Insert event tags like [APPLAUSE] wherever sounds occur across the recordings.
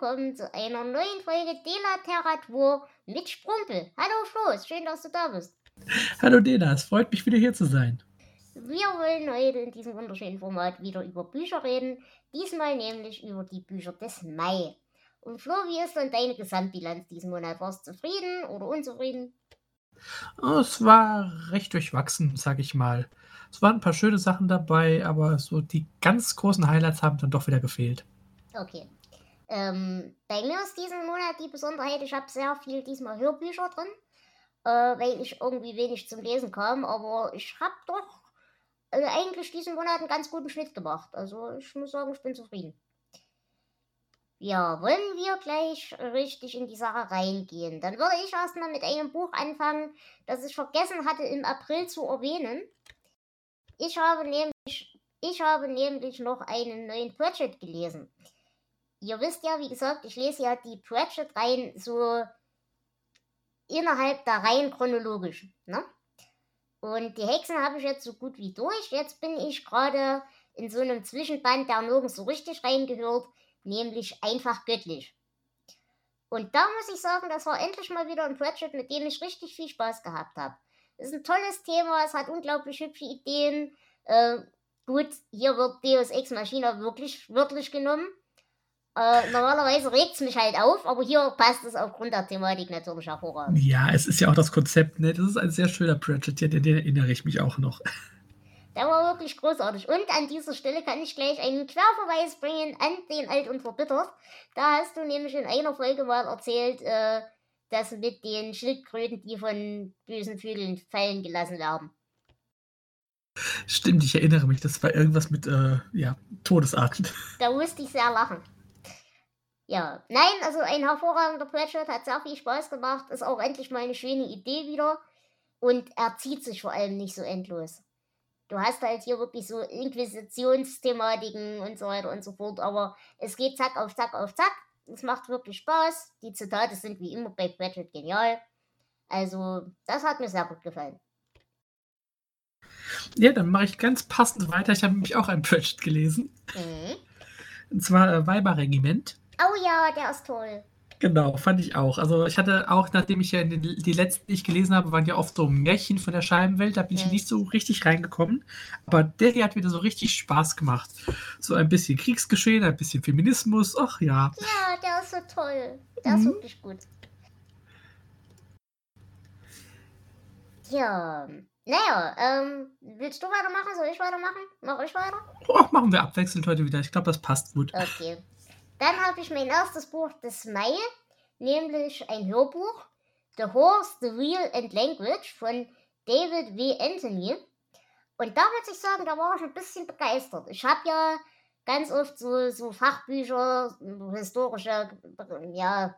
Willkommen zu einer neuen Folge Delateratur mit Sprumpel. Hallo Flo, schön, dass du da bist. Hallo Dena, es freut mich wieder hier zu sein. Wir wollen heute in diesem wunderschönen Format wieder über Bücher reden. Diesmal nämlich über die Bücher des Mai. Und Flo, wie ist denn deine Gesamtbilanz diesen Monat? Warst du zufrieden oder unzufrieden? Oh, Es war recht durchwachsen, sag ich mal. Es waren ein paar schöne Sachen dabei, aber so die ganz großen Highlights haben dann doch wieder gefehlt. Okay. Ähm, bei mir ist diesen Monat die Besonderheit, ich habe sehr viel diesmal Hörbücher drin, äh, weil ich irgendwie wenig zum Lesen kam, aber ich habe doch äh, eigentlich diesen Monat einen ganz guten Schnitt gemacht. Also ich muss sagen, ich bin zufrieden. Ja, wollen wir gleich richtig in die Sache reingehen? Dann würde ich erstmal mit einem Buch anfangen, das ich vergessen hatte im April zu erwähnen. Ich habe nämlich, ich habe nämlich noch einen neuen Pratchett gelesen. Ihr wisst ja, wie gesagt, ich lese ja die Pratchett-Reihen so innerhalb der Reihen chronologisch. Ne? Und die Hexen habe ich jetzt so gut wie durch. Jetzt bin ich gerade in so einem Zwischenband, der nirgends so richtig reingehört, nämlich einfach göttlich. Und da muss ich sagen, das war endlich mal wieder ein Pratchett, mit dem ich richtig viel Spaß gehabt habe. Es ist ein tolles Thema, es hat unglaublich hübsche Ideen. Äh, gut, hier wird Deus Ex Machina wirklich wörtlich genommen. Äh, normalerweise regt es mich halt auf, aber hier passt es aufgrund der Thematik natürlich hervorragend. Ja, es ist ja auch das Konzept, ne? Das ist ein sehr schöner Pratchett, ja, den, den erinnere ich mich auch noch. Der war wirklich großartig. Und an dieser Stelle kann ich gleich einen Querverweis bringen an den Alt und Verbittert. Da hast du nämlich in einer Folge mal erzählt, äh, dass mit den Schildkröten, die von bösen Vögeln fallen gelassen werden. Stimmt, ich erinnere mich, das war irgendwas mit, äh, ja, Todesarten. Da musste ich sehr lachen. Ja, nein, also ein hervorragender Pratchett, hat sehr viel Spaß gemacht, ist auch endlich mal eine schöne Idee wieder und er zieht sich vor allem nicht so endlos. Du hast halt hier wirklich so Inquisitionsthematiken und so weiter und so fort, aber es geht zack auf zack auf zack. Es macht wirklich Spaß. Die Zitate sind wie immer bei Pratchett genial. Also, das hat mir sehr gut gefallen. Ja, dann mache ich ganz passend weiter. Ich habe nämlich auch ein Pratchett gelesen. Mhm. Und zwar äh, Weiberregiment. Oh ja, der ist toll. Genau, fand ich auch. Also ich hatte auch, nachdem ich ja die, die letzten, die ich gelesen habe, waren ja oft so Märchen von der Scheibenwelt, da bin ich nicht so richtig reingekommen. Aber der hier hat wieder so richtig Spaß gemacht. So ein bisschen Kriegsgeschehen, ein bisschen Feminismus, ach ja. Ja, der ist so toll. Der ist Mhm. wirklich gut. Ja, naja, ähm, willst du weitermachen? Soll ich weitermachen? Mach ich weiter? Oh, machen wir abwechselnd heute wieder. Ich glaube, das passt gut. Okay. Dann habe ich mein erstes Buch des Mai, nämlich ein Hörbuch, The Horse, The Real and Language von David W. Anthony. Und da muss ich sagen, da war ich ein bisschen begeistert. Ich habe ja ganz oft so, so Fachbücher, historische, ja,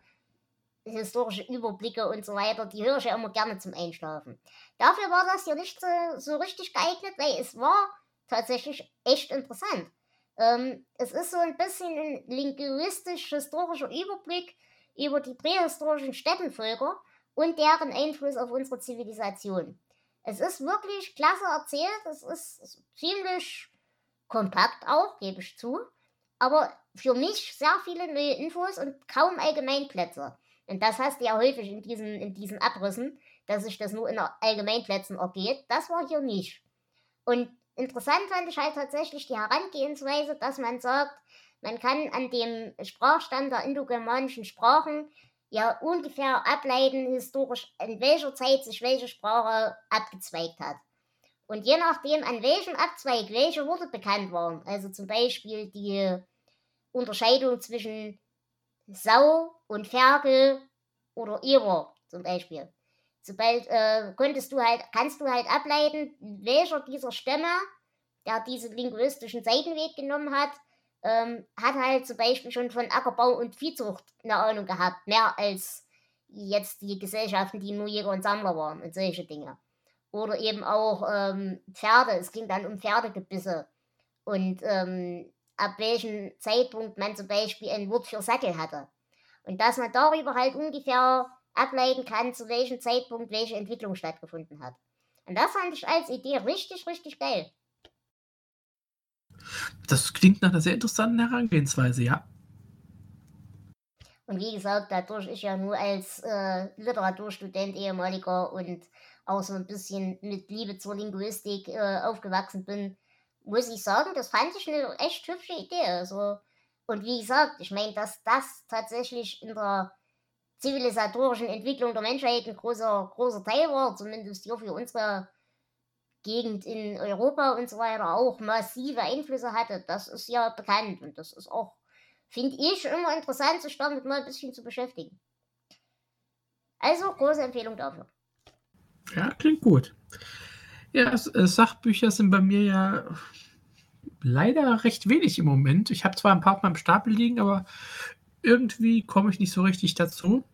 historische Überblicke und so weiter, die höre ich ja immer gerne zum Einschlafen. Dafür war das hier nicht so, so richtig geeignet, weil es war tatsächlich echt interessant. Ähm, es ist so ein bisschen ein linguistisch-historischer Überblick über die prähistorischen Steppenvölker und deren Einfluss auf unsere Zivilisation. Es ist wirklich klasse erzählt, es ist ziemlich kompakt auch, gebe ich zu, aber für mich sehr viele neue Infos und kaum Allgemeinplätze. Und das hast du ja häufig in diesen, in diesen Abrissen, dass sich das nur in Allgemeinplätzen ergeht. Das war hier nicht. Und interessant fand ich halt tatsächlich die Herangehensweise, dass man sagt, man kann an dem Sprachstand der indogermanischen Sprachen ja ungefähr ableiten, historisch, in welcher Zeit sich welche Sprache abgezweigt hat. Und je nachdem, an welchem Abzweig welche Worte bekannt waren, also zum Beispiel die Unterscheidung zwischen Sau und Ferkel oder Ihrer zum Beispiel. Sobald äh, konntest du halt, kannst du halt ableiten, welcher dieser Stämme, der diesen linguistischen Seitenweg genommen hat, ähm, hat halt zum Beispiel schon von Ackerbau und Viehzucht eine Ahnung gehabt, mehr als jetzt die Gesellschaften, die nur Jäger und Sammler waren und solche Dinge. Oder eben auch ähm, Pferde. Es ging dann um Pferdegebisse und ähm, ab welchem Zeitpunkt man zum Beispiel ein Wort für Sattel hatte. Und dass man darüber halt ungefähr ableiten kann, zu welchem Zeitpunkt welche Entwicklung stattgefunden hat. Und das fand ich als Idee richtig, richtig geil. Das klingt nach einer sehr interessanten Herangehensweise, ja. Und wie gesagt, dadurch ich ja nur als äh, Literaturstudent ehemaliger und auch so ein bisschen mit Liebe zur Linguistik äh, aufgewachsen bin, muss ich sagen, das fand ich eine echt hübsche Idee. Also, und wie gesagt, ich meine, dass das tatsächlich in der zivilisatorischen Entwicklung der Menschheit ein großer, großer Teil war, zumindest hier für unsere Gegend in Europa und so weiter auch massive Einflüsse hatte, das ist ja bekannt und das ist auch Finde ich immer interessant, sich damit mal ein bisschen zu beschäftigen. Also, große Empfehlung dafür. Ja, klingt gut. Ja, äh, Sachbücher sind bei mir ja leider recht wenig im Moment. Ich habe zwar ein paar auf meinem Stapel liegen, aber irgendwie komme ich nicht so richtig dazu.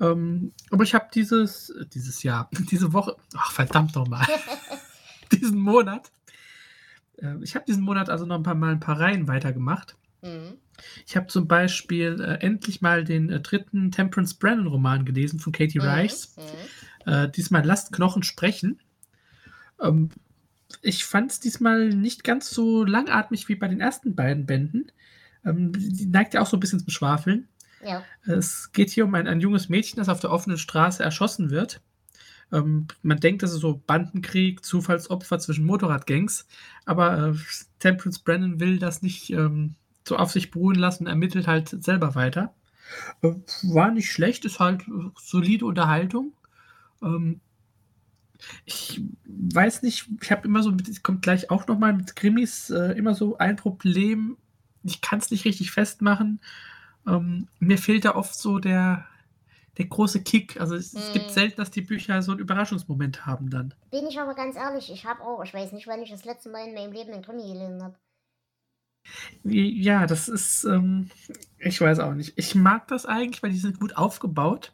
Ähm, aber ich habe dieses, dieses Jahr, [LAUGHS] diese Woche, ach verdammt nochmal, [LAUGHS] diesen Monat, äh, ich habe diesen Monat also noch ein paar Mal ein paar Reihen weitergemacht. Mhm. Ich habe zum Beispiel äh, endlich mal den äh, dritten Temperance Brennan Roman gelesen von Katie mhm. Rice. Mhm. Äh, diesmal Lasst Knochen sprechen. Ähm, ich fand es diesmal nicht ganz so langatmig wie bei den ersten beiden Bänden. Ähm, die neigt ja auch so ein bisschen zum Schwafeln. Ja. Es geht hier um ein, ein, junges Mädchen, das auf der offenen Straße erschossen wird. Ähm, man denkt, das ist so Bandenkrieg, Zufallsopfer zwischen Motorradgangs, aber äh, Temperance Brennan will das nicht ähm, so auf sich beruhen lassen, ermittelt halt selber weiter. Äh, war nicht schlecht, ist halt solide Unterhaltung. Ähm, ich weiß nicht, ich habe immer so, kommt gleich auch nochmal mit Krimis, äh, immer so ein Problem. Ich kann es nicht richtig festmachen. Ähm, mir fehlt da oft so der, der große Kick. Also es, hm. es, gibt hm. selten, dass die Bücher so einen Überraschungsmoment haben dann. Bin ich aber ganz ehrlich, ich habe auch, ich weiß nicht, wann ich das letzte Mal in meinem Leben einen Krimi gelesen habe. Ja, das ist, ähm, ich weiß auch nicht. Ich mag das eigentlich, weil die sind gut aufgebaut.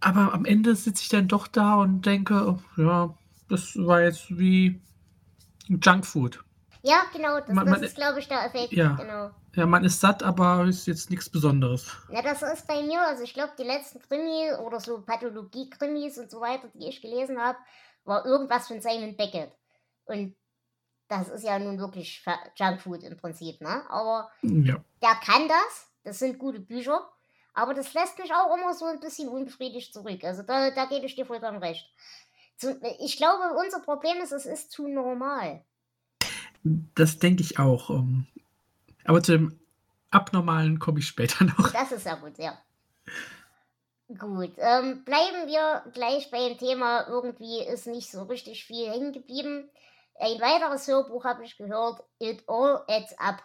Aber am Ende sitze ich dann doch da und denke, oh, ja, das war jetzt wie Junkfood. Ja, genau, das, man, das ist, glaube ich, der Effekt. Ja, genau. ja, man ist satt, aber ist jetzt nichts Besonderes. Ja, das ist bei mir, also ich glaube, die letzten Krimi oder so Pathologie-Krimis und so weiter, die ich gelesen habe, war irgendwas von Simon Beckett. Und das ist ja nun wirklich Junkfood im Prinzip, ne? Aber ja. der kann das, das sind gute Bücher, aber das lässt mich auch immer so ein bisschen unbefriedigt zurück. Also da, da gebe ich dir vollkommen recht. Ich glaube, unser Problem ist, es ist zu normal. Das denke ich auch. Ähm, aber zu dem Abnormalen komme ich später noch. Das ist ja gut, ja. Gut, ähm, bleiben wir gleich beim Thema. Irgendwie ist nicht so richtig viel hängen geblieben. Ein weiteres Hörbuch habe ich gehört, It All Adds Up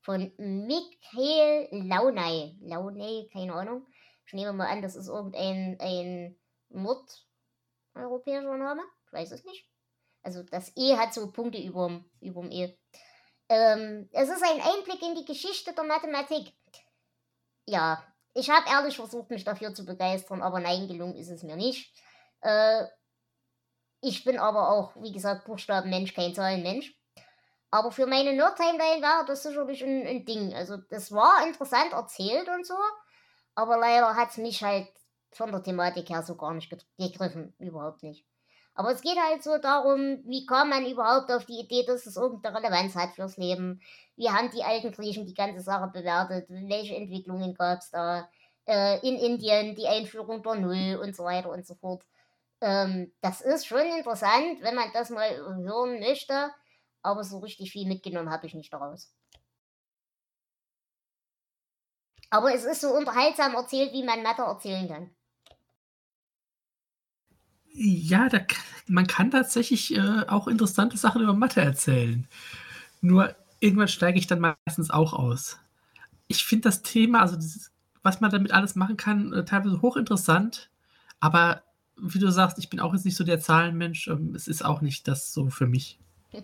von Michael Launay. Launay, keine Ahnung. Ich nehme mal an, das ist irgendein ein Nordeuropäischer Name. Ich weiß es nicht. Also das E hat so Punkte über dem E. Ähm, es ist ein Einblick in die Geschichte der Mathematik. Ja, ich habe ehrlich versucht, mich dafür zu begeistern, aber nein, gelungen ist es mir nicht. Äh, ich bin aber auch, wie gesagt, Buchstabenmensch, kein Zahlenmensch. Aber für meine Nerd-Timeline war das sicherlich ein, ein, Ding. Also, das war interessant erzählt und so. Aber leider hat es mich halt von der Thematik her so gar nicht gegriffen. Überhaupt nicht. Aber es geht halt so darum, wie kam man überhaupt auf die Idee, dass es irgendeine Relevanz hat fürs Leben? Wie haben die alten Griechen die ganze Sache bewertet? Welche Entwicklungen gab es da? Äh, in Indien die Einführung der Null und so weiter und so fort. Ähm, das ist schon interessant, wenn man das mal hören möchte, aber so richtig viel mitgenommen habe ich nicht daraus. Aber es ist so unterhaltsam erzählt, wie man Mathe erzählen kann. Ja, da, man kann tatsächlich äh, auch interessante Sachen über Mathe erzählen. Nur irgendwann steige ich dann meistens auch aus. Ich finde das Thema, also dieses, was man damit alles machen kann, äh, teilweise hochinteressant, aber wie du sagst, ich bin auch jetzt nicht so der Zahlenmensch. Ähm, es ist auch nicht das so für mich. [LAUGHS]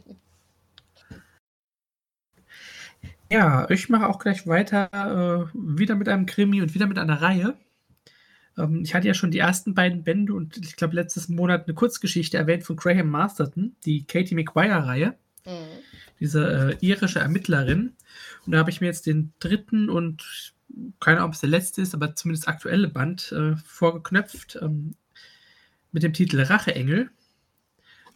Ja, ich mache auch gleich weiter, äh, wieder mit einem Krimi und wieder mit einer Reihe. Ähm, ich hatte ja schon die ersten beiden Bände und ich glaube letztes Monat eine Kurzgeschichte erwähnt von Graham Masterton, die Katie McGuire-Reihe. Mhm. Diese äh, irische Ermittlerin. Und da habe ich mir jetzt den dritten und keine Ahnung, ob es der letzte ist, aber zumindest aktuelle Band äh, vorgeknöpft ähm, mit dem Titel Racheengel.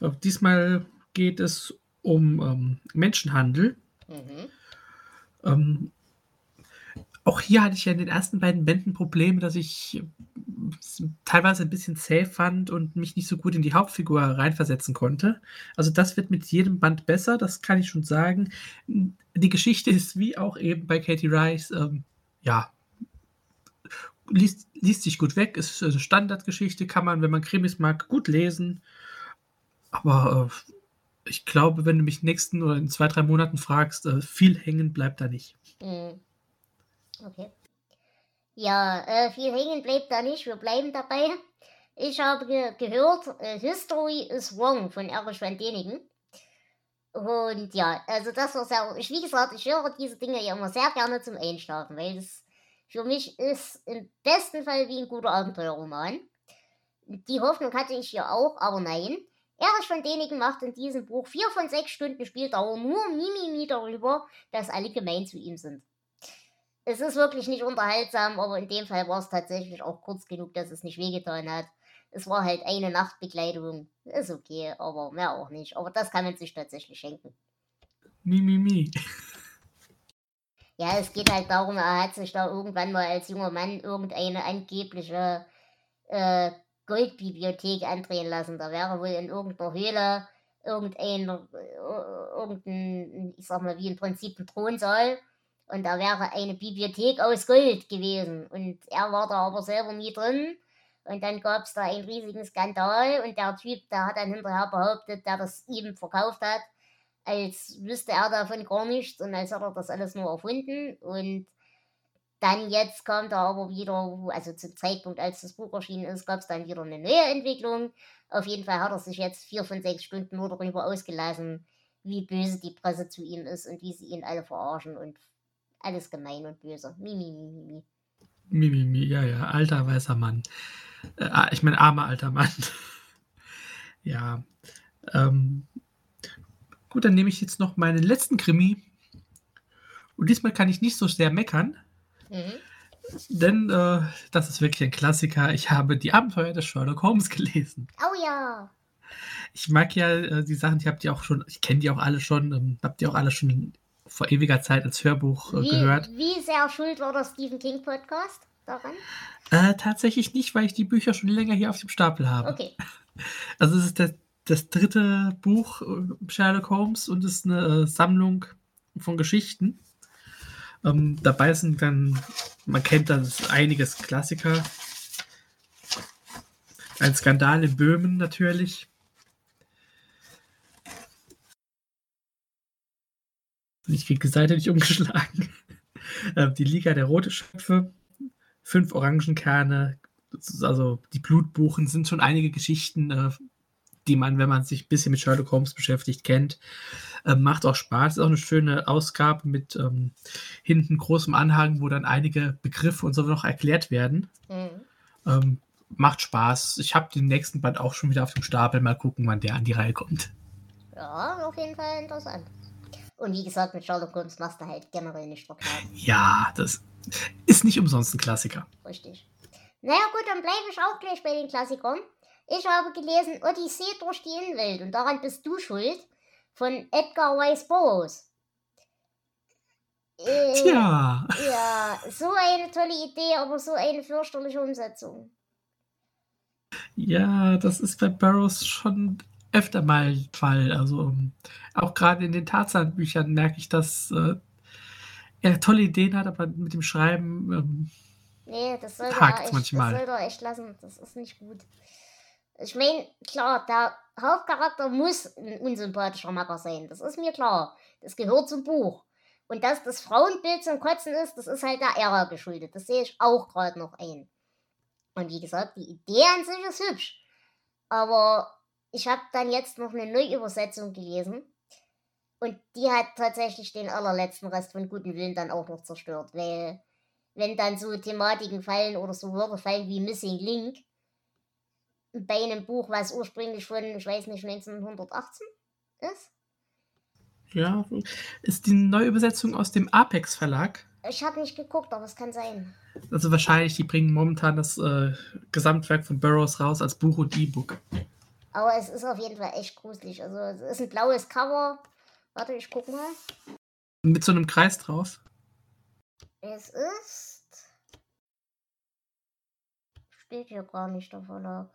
Äh, diesmal geht es um ähm, Menschenhandel. Mhm. Ähm, auch hier hatte ich ja in den ersten beiden Bänden Probleme, dass ich teilweise ein bisschen zäh fand und mich nicht so gut in die Hauptfigur reinversetzen konnte. Also das wird mit jedem Band besser, das kann ich schon sagen. Die Geschichte ist wie auch eben bei Katie Rice, ähm, ja, liest, liest sich gut weg, ist eine Standardgeschichte, kann man, wenn man Krimis mag, gut lesen. Aber äh, ich glaube, wenn du mich nächsten oder in zwei, drei Monaten fragst, äh, viel hängen bleibt da nicht. Mhm. Okay. Ja, äh, viel hängen bleibt da nicht, wir bleiben dabei. Ich habe ge gehört, äh, History is Wrong von Erich van Denigen. Und ja, also das war sehr, ich, wie gesagt, ich höre diese Dinge ja immer sehr gerne zum Einschlafen, weil es für mich ist im besten Fall wie ein guter Abenteuerroman. Die Hoffnung hatte ich ja auch, aber nein. Erich von Denigen macht in diesem Buch vier von sechs Stunden Spieldauer nur Mimimi darüber, dass alle gemein zu ihm sind. Es ist wirklich nicht unterhaltsam, aber in dem Fall war es tatsächlich auch kurz genug, dass es nicht wehgetan hat. Es war halt eine Nachtbekleidung. Ist okay, aber mehr auch nicht. Aber das kann man sich tatsächlich schenken. Mimimi. Mi, mi. Ja, es geht halt darum, er hat sich da irgendwann mal als junger Mann irgendeine angebliche äh, Goldbibliothek andrehen lassen. Da wäre wohl in irgendeiner Höhle irgendein, äh, irgendein, ich sag mal, wie im Prinzip ein Thronsaal. Und da wäre eine Bibliothek aus Gold gewesen. Und er war da aber selber nie drin. Und dann gab es da einen riesigen Skandal. Und der Typ, der hat dann hinterher behauptet, der das ihm verkauft hat, als wüsste er davon gar nichts und als hätte er das alles nur erfunden. Und dann jetzt kommt er aber wieder, also zum Zeitpunkt, als das Buch erschienen ist, gab es dann wieder eine neue Entwicklung. Auf jeden Fall hat er sich jetzt vier von sechs Stunden nur darüber ausgelassen, wie böse die Presse zu ihm ist und wie sie ihn alle verarschen und alles gemein und böse. Mimi, mimi, mimi. Mimi, mi, ja, ja, alter weißer Mann. Äh, ah, ich meine, armer alter Mann. [LAUGHS] ja. Ähm, gut, dann nehme ich jetzt noch meinen letzten Krimi. Und diesmal kann ich nicht so sehr meckern. Mhm. Denn äh, das ist wirklich ein Klassiker. Ich habe die Abenteuer des Sherlock Holmes gelesen. Oh ja. Ich mag ja äh, die Sachen, die habt ihr auch schon, ich kenne die auch alle schon, ähm, habt ihr auch alle schon vor ewiger Zeit als Hörbuch äh, wie, gehört. Wie sehr schuld war der Stephen King Podcast daran? Äh, tatsächlich nicht, weil ich die Bücher schon länger hier auf dem Stapel habe. Okay. [LAUGHS] Also es ist der, das dritte Buch äh, Sherlock Holmes und ist eine äh, Sammlung von Geschichten. Ähm, dabei sind dann, man kennt das einiges Klassiker. Ein Skandal in Böhmen natürlich. Ich kriege die Seite nicht umgeschlagen. [LAUGHS] Ähm, die Liga der Rote Schöpfe, fünf Orangenkerne, also die Blutbuchen sind schon einige Geschichten, äh, die man, wenn man sich ein bisschen mit Sherlock Holmes beschäftigt, kennt. Ähm, macht auch Spaß. Ist auch eine schöne Ausgabe mit ähm, hinten großem Anhang, wo dann einige Begriffe und so noch erklärt werden. Mhm. Ähm, macht Spaß. Ich habe den nächsten Band auch schon wieder auf dem Stapel. Mal gucken, wann der an die Reihe kommt. Ja, auf jeden Fall interessant. Und wie gesagt, mit Sherlock Holmes machst du halt generell nicht verkehrt. Ja, das ist nicht umsonst ein Klassiker. Richtig. Naja gut, dann bleibe ich auch gleich bei den Klassikern. Ich habe gelesen Odyssee durch die Innenwelt und daran bist du schuld von Edgar Rice Burroughs. Äh, Tja. Ja, so eine tolle Idee, aber so eine fürchterliche Umsetzung. Ja, das ist bei Burroughs schon öfter mal der Fall. Also ähm, auch gerade in den Tarzan-Büchern merke ich, dass äh, er tolle Ideen hat, aber mit dem Schreiben ähm, nee, das soll er echt, manchmal. Das soll er echt lassen. Das ist nicht gut. Ich meine, klar, der Hauptcharakter muss ein unsympathischer Macker sein. Das ist mir klar. Das gehört zum Buch. Und dass das Frauenbild zum Kotzen ist, das ist halt der Ära geschuldet. Das sehe ich auch gerade noch ein. Und wie gesagt, die Idee an sich ist hübsch. Aber ich habe dann jetzt noch eine Neuübersetzung gelesen. Und die hat tatsächlich den allerletzten Rest von gutem Willen dann auch noch zerstört. Weil wenn dann so Thematiken fallen oder so Wörter fallen wie Missing Link bei einem Buch, was ursprünglich von, ich weiß nicht, 1918 ist. Ja, ist die Neuübersetzung aus dem Apex Verlag. Ich habe nicht geguckt, aber es kann sein. Also wahrscheinlich, die bringen momentan das äh, Gesamtwerk von Burroughs raus als Buch und E-Book. Aber es ist auf jeden Fall echt gruselig. Also es ist ein blaues Cover. Warte, ich guck mal. Mit so einem Kreis drauf. Es ist. Steht hier gar nicht der Verlag.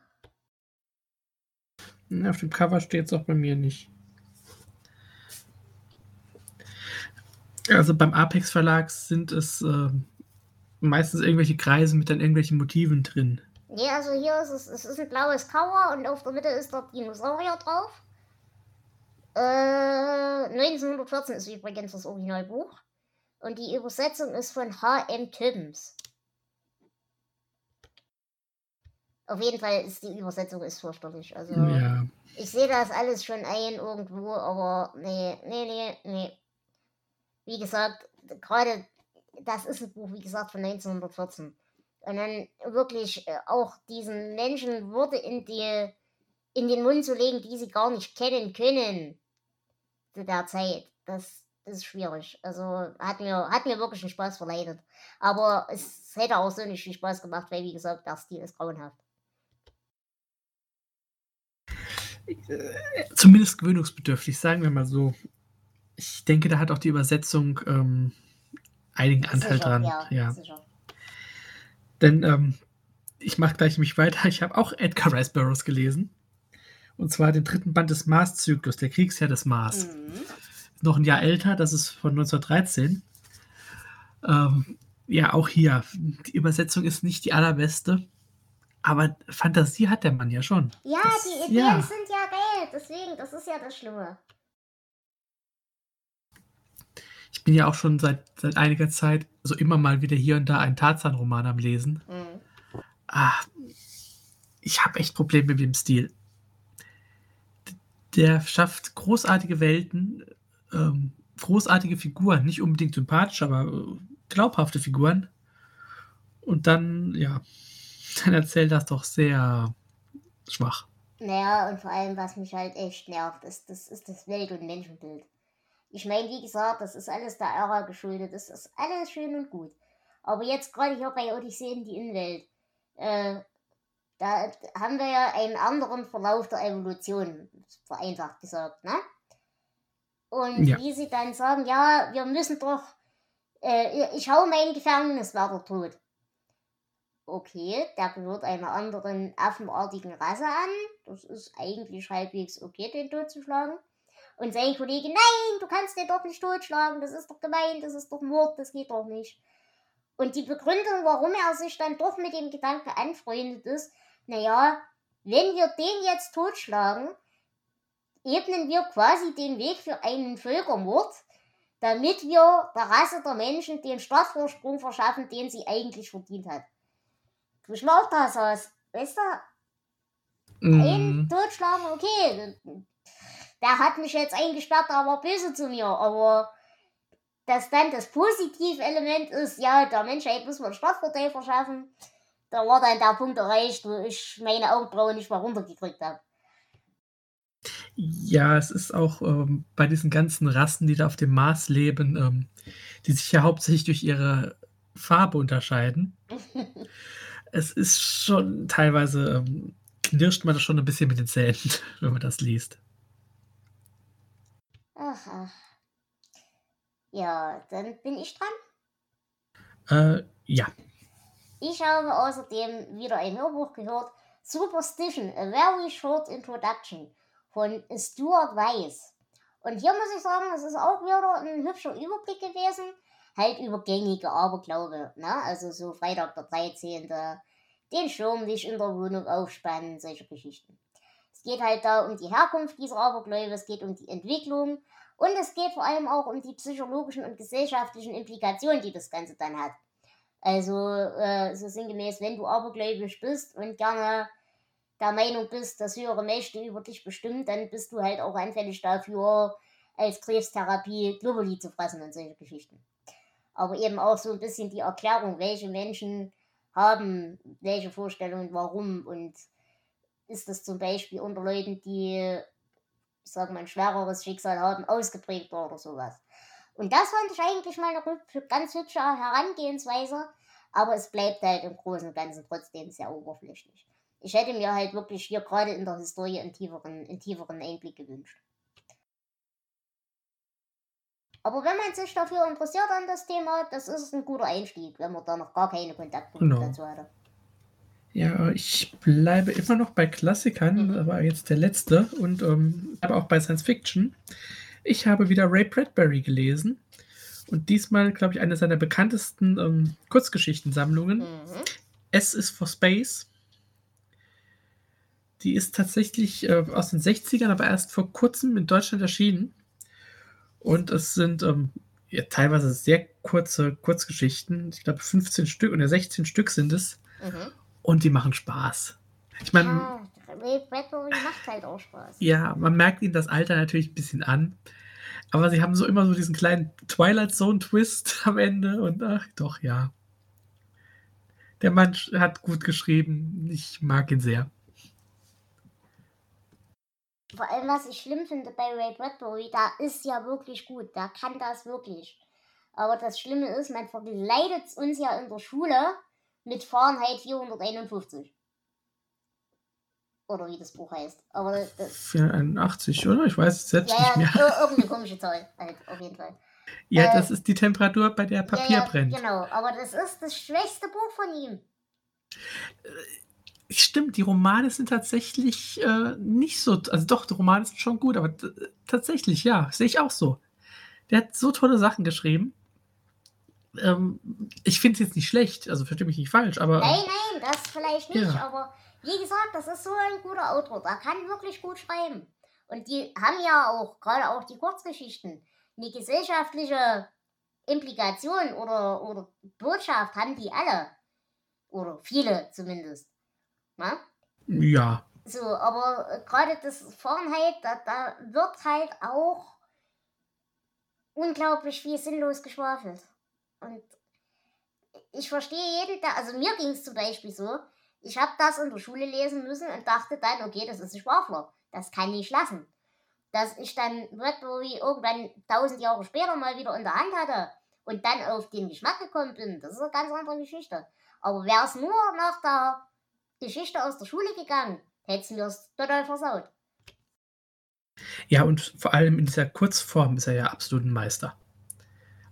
Auf dem Cover steht es auch bei mir nicht. Also beim Apex Verlag sind es äh, meistens irgendwelche Kreise mit dann irgendwelchen Motiven drin. Nee, also hier ist es, es ist ein blaues Cover und auf der Mitte ist der Dinosaurier drauf. Äh, 1914 ist übrigens das Originalbuch. Und die Übersetzung ist von H.M. Tibbs. Auf jeden Fall ist die Übersetzung ist fürchterlich. Also Ja. ich sehe das alles schon ein irgendwo, aber nee, nee, nee, nee. Wie gesagt, gerade das ist ein Buch, wie gesagt, von 1914. Und dann wirklich äh, auch diesen Menschen Worte in die in den Mund zu legen, die sie gar nicht kennen können zu der Zeit. Das, das ist schwierig. Also hat mir, hat mir wirklich einen Spaß verleidet. Aber es hätte auch so nicht viel Spaß gemacht, weil wie gesagt, der Stil ist grauenhaft. Zumindest gewöhnungsbedürftig, sagen wir mal so. Ich denke, da hat auch die Übersetzung ähm, einigen Anteil Sicher, dran. Ja, Ja. sicher. Denn ähm, ich mache gleich mich weiter. Ich habe auch Edgar Rice Burroughs gelesen. Und zwar den dritten Band des Mars-Zyklus, der Kriegsherr des Mars. Mhm. Noch ein Jahr älter, das ist von 1913. Ähm, ja, auch hier. Die Übersetzung ist nicht die allerbeste. Aber Fantasie hat der Mann ja schon. Ja, Das- die Ideen ja. sind ja geil. Deswegen, das ist ja das Schlimme. Ich bin ja auch schon seit, seit einiger Zeit so immer mal wieder hier und da einen Tarzan-Roman am Lesen. Mhm. Ah, ich habe echt Probleme mit dem Stil. Der schafft großartige Welten, ähm, großartige Figuren, nicht unbedingt sympathisch, aber äh, glaubhafte Figuren. Und dann, ja, [LAUGHS] dann erzählt das doch sehr schwach. Naja, und vor allem, was mich halt echt nervt, ist, das ist das Welt- und Menschenbild. Ich meine, wie gesagt, das ist alles der Ära geschuldet. Das ist alles schön und gut. Aber jetzt gerade hier bei Odyssee in die Innenwelt, äh, da haben wir ja einen anderen Verlauf der Evolution, vereinfacht gesagt, ne? Und Ja. wie sie dann sagen, ja, wir müssen doch, äh, ich hau meinen Gefängniswärter tot. Okay, der gehört einer anderen affenartigen Rasse an. Das ist eigentlich halbwegs okay, den totzuschlagen. Und sein Kollege, nein, du kannst den doch nicht totschlagen, das ist doch gemein, das ist doch Mord, das geht doch nicht. Und die Begründung, warum er sich dann doch mit dem Gedanken anfreundet ist, naja, wenn wir den jetzt totschlagen, ebnen wir quasi den Weg für einen Völkermord, damit wir der Rasse der Menschen den Startvorsprung verschaffen, den sie eigentlich verdient hat. Du schlauch das aus, weißt du? Ein Mm, totschlagen, okay. Der hat mich jetzt eingesperrt, der war böse zu mir. Aber dass dann das positive Element ist, ja, der Menschheit muss man Strafvorteil verschaffen, da war dann der Punkt erreicht, wo ich meine Augenbrauen nicht mehr runtergekriegt habe. Ja, es ist auch ähm, bei diesen ganzen Rassen, die da auf dem Mars leben, ähm, die sich ja hauptsächlich durch ihre Farbe unterscheiden. [LAUGHS] Es ist schon teilweise, ähm, knirscht man das schon ein bisschen mit den Zähnen, [LAUGHS] wenn man das liest. Ach, ach. Ja, dann bin ich dran. Äh, ja. Ich habe außerdem wieder ein Hörbuch gehört, Superstition, A Very Short Introduction von Stuart Weiss. Und hier muss ich sagen, es ist auch wieder ein hübscher Überblick gewesen, halt über gängige Aberglaube, ne? Also so Freitag der 13., den Schirm nicht in der Wohnung aufspannen, solche Geschichten. Es geht halt da um die Herkunft dieser Abergläube, es geht um die Entwicklung und es geht vor allem auch um die psychologischen und gesellschaftlichen Implikationen, die das Ganze dann hat. Also, äh, so sinngemäß, wenn du abergläubisch bist und gerne der Meinung bist, dass höhere Mächte über dich bestimmen, dann bist du halt auch anfällig dafür, als Krebstherapie Globuli zu fressen und solche Geschichten. aber eben auch so ein bisschen die Erklärung, welche Menschen haben welche Vorstellungen, warum und ist das zum Beispiel unter Leuten, die, ich sag mal, ein schwereres Schicksal haben, ausgeprägter oder sowas. Und das fand ich eigentlich mal eine ganz hübsche Herangehensweise, aber es bleibt halt im Großen und Ganzen trotzdem sehr oberflächlich. Ich hätte mir halt wirklich hier gerade in der Historie einen tieferen, einen tieferen Einblick gewünscht. Aber wenn man sich dafür interessiert an das Thema, das ist ein guter Einstieg, wenn man da noch gar keine Kontaktpunkte genau. dazu hatte. Ja, ich bleibe immer noch bei Klassikern, mhm. aber jetzt der letzte und ähm, aber auch bei Science Fiction. Ich habe wieder Ray Bradbury gelesen und diesmal, glaube ich, eine seiner bekanntesten ähm, Kurzgeschichtensammlungen. Mhm. S ist for Space. Die ist tatsächlich äh, aus den 60ern, aber erst vor kurzem in Deutschland erschienen. Und es sind ähm, ja, teilweise sehr kurze Kurzgeschichten. Ich glaube, 15 Stück oder 16 Stück sind es. Mhm. Und die machen Spaß. Ich meine. Ja, Bradbury macht halt auch Spaß. Ja, man merkt ihnen das Alter natürlich ein bisschen an. Aber sie haben so immer so diesen kleinen Twilight Zone Twist [LAUGHS] am Ende. Und ach, doch, ja. Der Mann hat gut geschrieben. Ich mag ihn sehr. Vor allem, was ich schlimm finde bei Ray Bradbury, da ist ja wirklich gut, da kann das wirklich. Aber das Schlimme ist, man verkleidet uns ja in der Schule mit Fahrenheit 451. Oder wie das Buch heißt. Aber das, 481, oder? Ich weiß es selbst ja, nicht mehr. Ja, irgendeine komische Zahl, halt, auf jeden Fall. Ja, äh, das ist die Temperatur, bei der Papier ja, ja, brennt. Genau, aber das ist das schwächste Buch von ihm. Äh, Stimmt, die Romane sind tatsächlich äh, nicht so. Also doch, die Romane sind schon gut, aber tatsächlich, ja, sehe ich auch so. Der hat so tolle Sachen geschrieben. Ähm, ich finde es jetzt nicht schlecht, also verstehe mich nicht falsch, aber. Nein, nein, das vielleicht nicht, ja. aber wie gesagt, das ist so ein guter Autor. Der kann wirklich gut schreiben. Und die haben ja auch, gerade auch die Kurzgeschichten, eine gesellschaftliche Implikation oder, oder Botschaft haben die alle. Oder viele zumindest. Ne? Ja. So, aber gerade das Fahrenheit, da, da wird halt auch unglaublich viel sinnlos geschwafelt. Und ich verstehe jeden, der, also mir ging es zum Beispiel so, ich habe das in der Schule lesen müssen und dachte dann, okay, das ist ein Schwafler. Das kann ich lassen. Dass ich dann Bradbury irgendwann tausend Jahre später mal wieder in der Hand hatte und dann auf den Geschmack gekommen bin, das ist eine ganz andere Geschichte. Aber wäre es nur nach der Geschichte aus der Schule gegangen, hättest du mir das total versaut. Ja, und vor allem in dieser Kurzform ist er ja absolut ein Meister.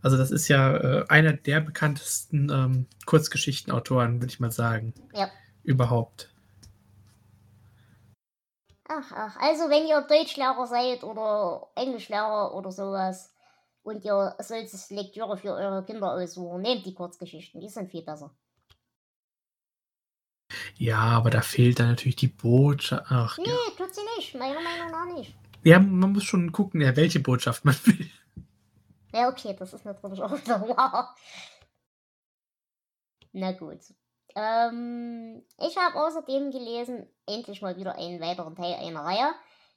Also das ist ja äh, einer der bekanntesten ähm, Kurzgeschichtenautoren, würde ich mal sagen. Ja. Überhaupt. Ach, ach, also wenn ihr Deutschlehrer seid oder Englischlehrer oder sowas und ihr sollt Lektüre für eure Kinder aussuchen, nehmt die Kurzgeschichten, die sind viel besser. Ja, aber da fehlt dann natürlich die Botschaft. Ach, nee, ja. tut sie nicht. Meiner Meinung nach nicht. Ja, man muss schon gucken, ja, welche Botschaft man [LAUGHS] will. Ja, okay, das ist natürlich auch wieder wahr. Na gut. Ähm, ich habe außerdem gelesen, endlich mal wieder einen weiteren Teil einer Reihe,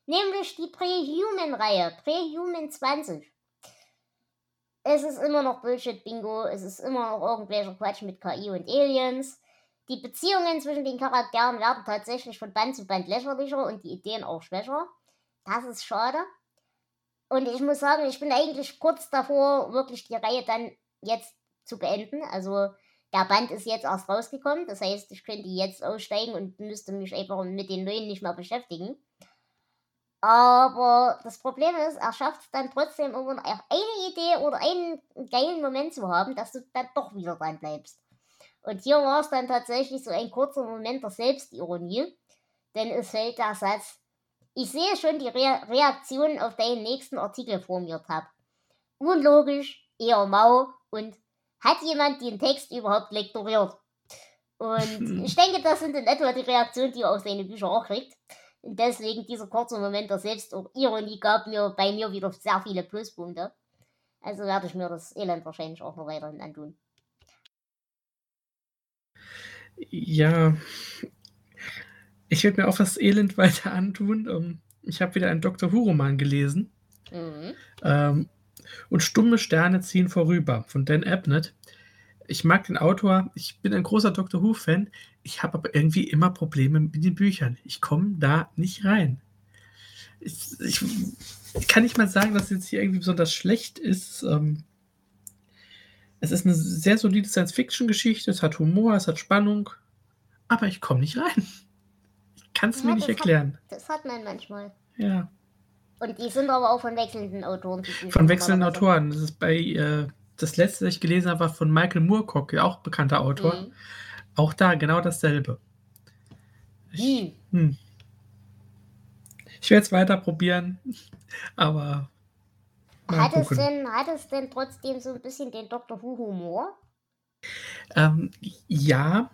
nämlich die Prehuman-Reihe, Prehuman 20. Es ist immer noch Bullshit-Bingo, es ist immer noch irgendwelcher Quatsch mit KI und Aliens. Die Beziehungen zwischen den Charakteren werden tatsächlich von Band zu Band lächerlicher und die Ideen auch schwächer. Das ist schade. Und ich muss sagen, ich bin eigentlich kurz davor, wirklich die Reihe dann jetzt zu beenden. Also der Band ist jetzt erst rausgekommen. Das heißt, ich könnte jetzt aussteigen und müsste mich einfach mit den neuen nicht mehr beschäftigen. Aber das Problem ist, er schafft es dann trotzdem immer eine Idee oder einen geilen Moment zu haben, dass du dann doch wieder dran bleibst. Und hier war es dann tatsächlich so ein kurzer Moment der Selbstironie, denn es fällt der Satz, ich sehe schon die Re Reaktionen auf deinen nächsten Artikel vor mir, Tab. Unlogisch, eher mau und hat jemand den Text überhaupt lektoriert? Und [LAUGHS] ich denke, das sind in etwa die Reaktionen, die er auf seine Bücher auch kriegt. Und deswegen dieser kurze Moment der Selbstironie gab mir bei mir wieder sehr viele Pluspunkte. Also werde ich mir das Elend wahrscheinlich auch noch weiterhin antun. Ja, ich werde mir auch das Elend [LAUGHS] weiter antun. Ähm, ich habe wieder einen Dr. Who-Roman gelesen. Mhm. Ähm, und Stumme Sterne ziehen vorüber von Dan Abnett. Ich mag den Autor, ich bin ein großer Doctor Who-Fan, ich habe aber irgendwie immer Probleme mit den Büchern. Ich komme da nicht rein. Ich, ich, ich, kann nicht mal sagen, dass es jetzt hier irgendwie besonders schlecht ist. Ähm, es ist eine sehr solide Science-Fiction-Geschichte, es hat Humor, es hat Spannung, aber ich komme nicht rein. Ich kann es ja, mir nicht erklären. Hat, das hat man manchmal. Ja. Und die sind aber auch von wechselnden Autoren. Von wechselnden Autoren. Das ist bei, äh, das letzte, das ich gelesen habe, war von Michael Moorcock, auch bekannter Autor. Mhm. Auch da genau dasselbe. Ich, hm. hm. ich werde es weiter probieren, [LAUGHS] aber. Hat es, denn, hat es denn trotzdem so ein bisschen den Dr. Who-Humor? Ähm, ja,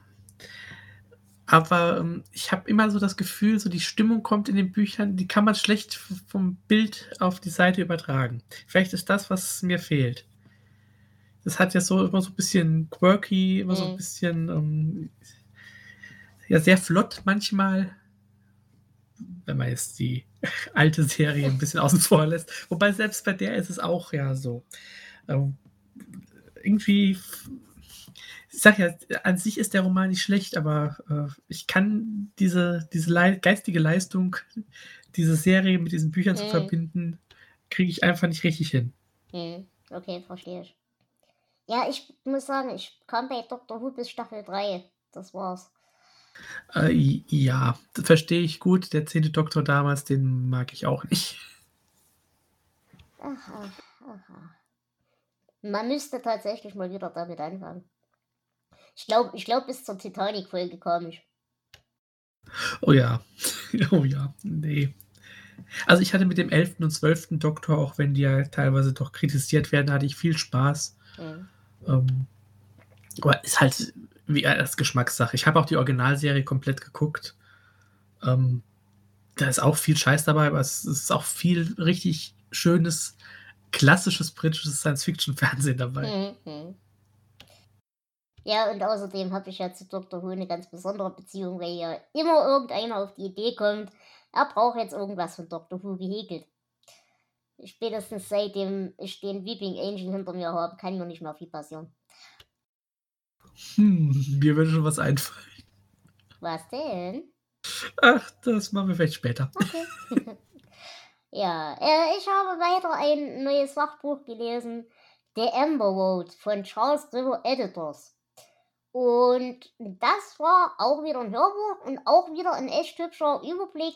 aber ähm, ich habe immer so das Gefühl, so die Stimmung kommt in den Büchern, die kann man schlecht vom Bild auf die Seite übertragen. Vielleicht ist das, was mir fehlt. Das hat ja so immer so ein bisschen quirky, immer mhm. so ein mhm. bisschen ähm, ja sehr flott manchmal, wenn man jetzt die [LAUGHS] alte Serie ein bisschen außen vor lässt. Wobei selbst bei der ist es auch ja so. Ähm, irgendwie ich sag ja, an sich ist der Roman nicht schlecht, aber äh, ich kann diese, diese Le geistige Leistung, diese Serie mit diesen Büchern hm. zu verbinden, kriege ich einfach nicht richtig hin. Hm. Okay, verstehe ich. Ja, ich muss sagen, ich kam bei Dr. Who bis Staffel 3. Das war's. Äh, ja, das verstehe ich gut. Der zehnte Doktor damals, den mag ich auch nicht. Aha, aha. Man müsste tatsächlich mal wieder damit anfangen. Ich glaube, ich glaub, bis zur Titanic-Folge kam ich. Oh ja. [LAUGHS] Oh ja. Nee. Also ich hatte mit dem 11. und 12. Doktor, auch wenn die ja teilweise doch kritisiert werden, hatte ich viel Spaß. Mhm. Ähm, aber ist halt wie das Geschmackssache. Ich habe auch die Originalserie komplett geguckt. Ähm, da ist auch viel Scheiß dabei, aber es ist auch viel richtig schönes, klassisches britisches Science-Fiction-Fernsehen dabei. Mhm. Ja, und außerdem habe ich ja zu Dr. Who eine ganz besondere Beziehung, weil ja immer irgendeiner auf die Idee kommt, er braucht jetzt irgendwas von Dr. Who gehäkelt. Spätestens seitdem ich den Weeping Angel hinter mir habe, kann mir nicht mehr viel passieren. Hm, mir würde schon was einfallen. Was denn? Ach, das machen wir vielleicht später. Okay. [LAUGHS] ja, äh, ich habe weiter ein neues Sachbuch gelesen. The Amber Road von Charles River Editors. Und das war auch wieder ein Hörbuch und auch wieder ein echt hübscher Überblick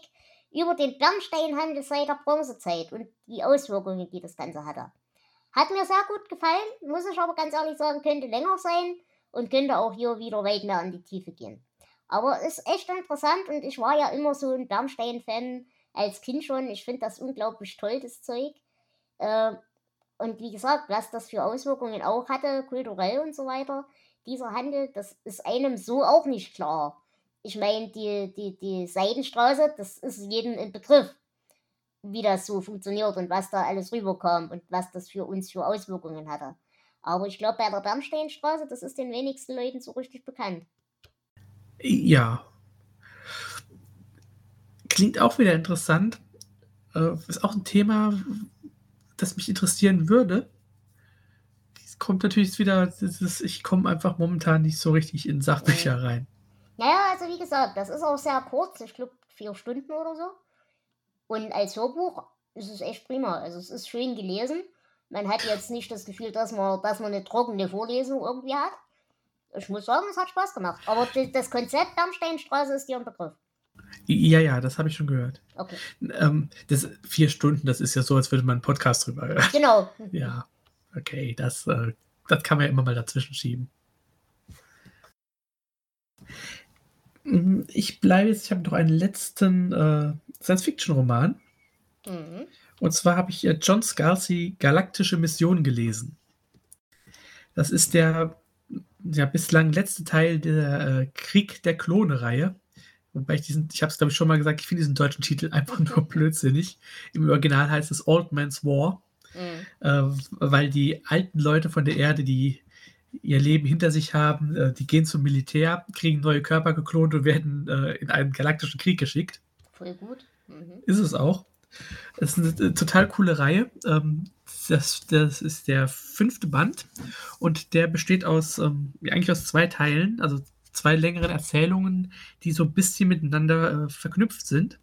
über den Bernsteinhandel seit der Bronzezeit und die Auswirkungen, die das Ganze hatte. Hat mir sehr gut gefallen, muss ich aber ganz ehrlich sagen, könnte länger sein und könnte auch hier wieder weit mehr in die Tiefe gehen. Aber ist echt interessant und ich war ja immer so ein Bernstein-Fan als Kind schon. Ich finde das unglaublich toll, das Zeug. Äh, und wie gesagt, was das für Auswirkungen auch hatte, kulturell und so weiter, dieser Handel, das ist einem so auch nicht klar. Ich meine, die, die, die Seidenstraße, das ist jedem ein Begriff, wie das so funktioniert und was da alles rüberkam und was das für uns für Auswirkungen hatte. Aber ich glaube, bei der Bernsteinstraße, das ist den wenigsten Leuten so richtig bekannt. Ja. Klingt auch wieder interessant. Äh, ist auch ein Thema, das mich interessieren würde kommt natürlich wieder, dieses, ich komme einfach momentan nicht so richtig in Sachbücher rein. Naja, also wie gesagt, das ist auch sehr kurz, ich glaube vier Stunden oder so. Und als Hörbuch ist es echt prima. Also es ist schön gelesen. Man hat jetzt nicht das Gefühl, dass man, dass man eine trockene Vorlesung irgendwie hat. Ich muss sagen, es hat Spaß gemacht. Aber das Konzept Bernsteinstraße ist dir ein Begriff. Ja, ja, das habe ich schon gehört. Okay. Ähm, das vier Stunden, das ist ja so, als würde man einen Podcast drüber hören. Genau. Ja okay, das, äh, das kann man ja immer mal dazwischen schieben. Mhm, ich bleibe jetzt, ich habe noch einen letzten äh, Science-Fiction-Roman. Mhm. Und zwar habe ich äh, John Scalzi Galaktische Mission gelesen. Das ist der ja, bislang letzte Teil der äh, Krieg der Klone-Reihe. Wobei ich diesen, ich habe es glaube ich schon mal gesagt, ich finde diesen deutschen Titel [LAUGHS] einfach nur [LAUGHS] blödsinnig. Im Original heißt es Old Man's War. Mhm. Äh, weil die alten Leute von der Erde, die ihr Leben hinter sich haben, äh, die gehen zum Militär, kriegen neue Körper geklont und werden äh, in einen galaktischen Krieg geschickt. Voll gut. Mhm. Ist es auch. Es ist eine, eine total coole Reihe. Ähm, das, das ist der fünfte Band und der besteht aus, ähm, eigentlich aus zwei Teilen, also zwei längeren Erzählungen, die so ein bisschen miteinander äh, verknüpft sind.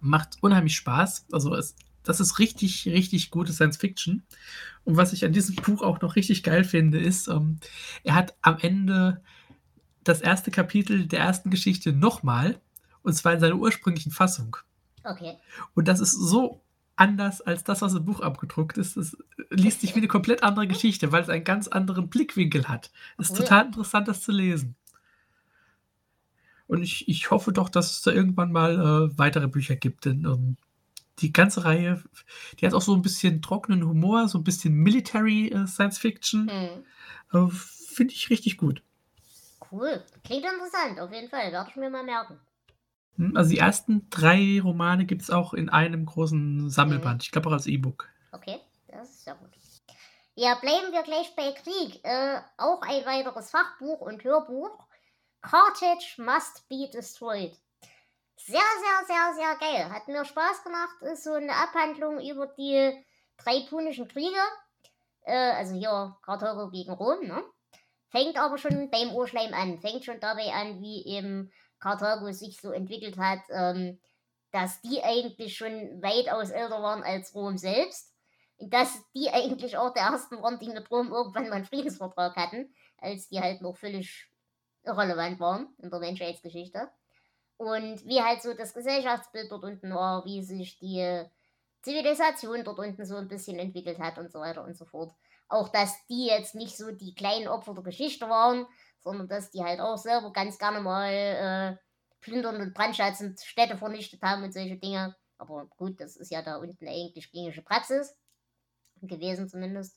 Macht unheimlich Spaß. Also es, das ist richtig, richtig gute Science Fiction. Und was ich an diesem [LAUGHS] Buch auch noch richtig geil finde, ist, ähm, er hat am Ende das erste Kapitel der ersten Geschichte nochmal, und zwar in seiner ursprünglichen Fassung. Okay. Und das ist so anders als das, was im Buch abgedruckt ist. Es liest sich wie eine komplett andere Geschichte, weil es einen ganz anderen Blickwinkel hat. Es ist total interessant, das zu lesen. Und ich, ich hoffe doch, dass es da irgendwann mal äh, weitere Bücher gibt, denn ähm, die ganze Reihe, die hat auch so ein bisschen trockenen Humor, so ein bisschen Military äh, Science Fiction. Hm. Äh, Finde ich richtig gut. Cool. Klingt interessant, auf jeden Fall. Werde ich mir mal merken. Hm, Also die ersten drei Romane gibt es auch in einem großen Sammelband. Mhm. Ich glaube auch als E-Book. Okay, das ist sehr gut. Ja, bleiben wir gleich bei Krieg. Äh, auch ein weiteres Fachbuch und Hörbuch. Carthage Must Be Destroyed. Sehr, sehr, sehr, sehr geil. Hat mir Spaß gemacht. Ist so eine Abhandlung über die drei punischen Kriege. Äh, also hier Karthago gegen Rom, ne? Fängt aber schon beim Urschleim an. Fängt schon dabei an, wie eben Karthago sich so entwickelt hat, ähm, dass die eigentlich schon weitaus älter waren als Rom selbst. Und dass die eigentlich auch der ersten waren, die mit Rom irgendwann mal einen Friedensvertrag hatten, als die halt noch völlig irrelevant waren in der Menschheitsgeschichte. Und wie halt so das Gesellschaftsbild dort unten war, wie sich die Zivilisation dort unten so ein bisschen entwickelt hat und so weiter und so fort. Auch, dass die jetzt nicht so die kleinen Opfer der Geschichte waren, sondern dass die halt auch selber ganz gerne mal äh, plündern und brandschatzend Städte vernichtet haben und solche Dinge. Aber gut, das ist ja da unten eigentlich gängige Praxis. Gewesen zumindest.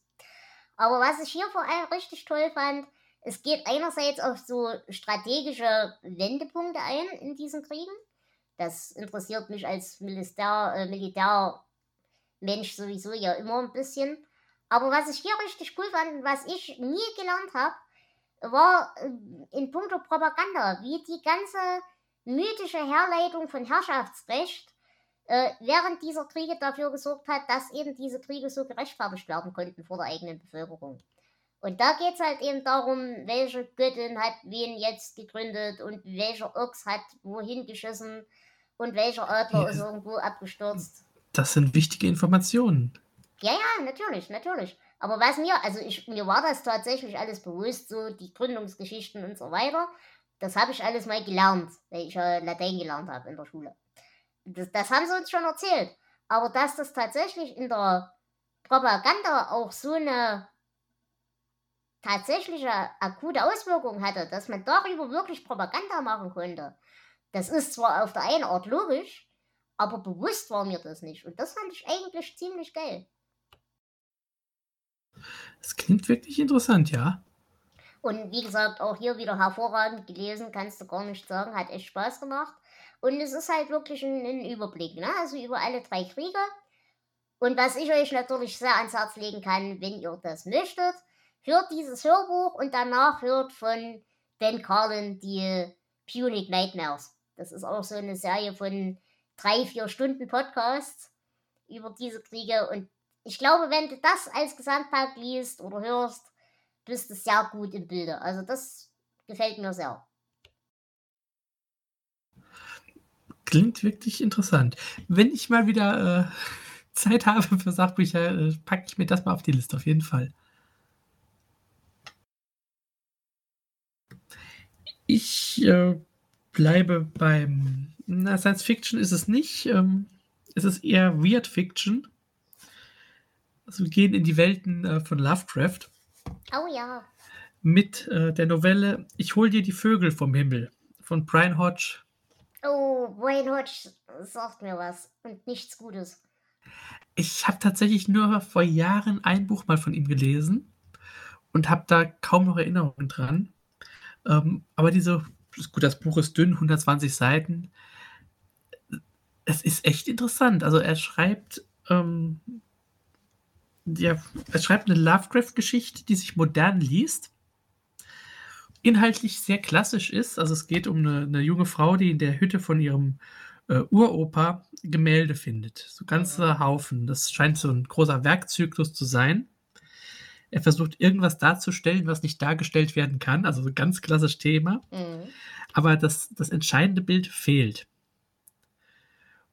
Aber was ich hier vor allem richtig toll fand, es geht einerseits auf so strategische Wendepunkte ein in diesen Kriegen. Das interessiert mich als Militär, äh, Militärmensch sowieso ja immer ein bisschen. Aber was ich hier richtig cool fand und was ich nie gelernt habe, war äh, in puncto Propaganda, wie die ganze mythische Herleitung von Herrschaftsrecht äh, während dieser Kriege dafür gesorgt hat, dass eben diese Kriege so gerechtfertigt werden konnten vor der eigenen Bevölkerung. Und da geht es halt eben darum, welche Göttin hat wen jetzt gegründet und welcher Ochs hat wohin geschissen und welcher Adler Ja. ist irgendwo abgestürzt. Das sind wichtige Informationen. Ja, ja, natürlich, natürlich. Aber was mir, also ich, mir war das tatsächlich alles bewusst, so die Gründungsgeschichten und so weiter. Das habe ich alles mal gelernt, weil ich ja Latein gelernt habe in der Schule. Das, das haben sie uns schon erzählt. Aber dass das tatsächlich in der Propaganda auch so eine tatsächliche akute Auswirkung hatte, dass man darüber wirklich Propaganda machen konnte, das ist zwar auf der einen Art logisch, aber bewusst war mir das nicht. Und das fand ich eigentlich ziemlich geil. Das klingt wirklich interessant, ja. Und wie gesagt, auch hier wieder hervorragend gelesen, kannst du gar nicht sagen, hat echt Spaß gemacht. Und es ist halt wirklich ein, ein Überblick, ne? Also über alle drei Kriege. Und was ich euch natürlich sehr ans Herz legen kann, wenn ihr das möchtet, hört dieses Hörbuch und danach hört von Dan Carlin die Punic Nightmares. Das ist auch so eine Serie von drei, vier Stunden Podcasts über diese Kriege. Und ich glaube, wenn du das als Gesamtpack liest oder hörst, bist du sehr gut im Bilde. Also das gefällt mir sehr. Klingt wirklich interessant. Wenn ich mal wieder äh, [LAUGHS] Zeit habe für Sachbücher, äh, packe ich mir das mal auf die Liste, auf jeden Fall. Ich äh, bleibe beim. Na, Science Fiction ist es nicht. Ähm, es ist eher Weird Fiction. Also wir gehen in die Welten äh, von Lovecraft Oh ja. mit äh, der Novelle Ich hol dir die Vögel vom Himmel von Brian Hodge. Oh, Wayne Hodge sagt mir was. Und nichts Gutes. Ich habe tatsächlich nur vor Jahren ein Buch mal von ihm gelesen und habe da kaum noch Erinnerungen dran. Ähm, aber diese, gut, das Buch ist dünn, 120 Seiten. Es ist echt interessant. Also er schreibt, ähm, ja, er schreibt eine Lovecraft-Geschichte, die sich modern liest. Inhaltlich sehr klassisch ist. Also es geht um eine, eine junge Frau, die in der Hütte von ihrem äh, Uropa Gemälde findet. So ganze Mhm. Haufen. Das scheint so ein großer Werkzyklus zu sein. Er versucht irgendwas darzustellen, was nicht dargestellt werden kann. Also so ein ganz klassisches Thema. Mhm. Aber das, das entscheidende Bild fehlt.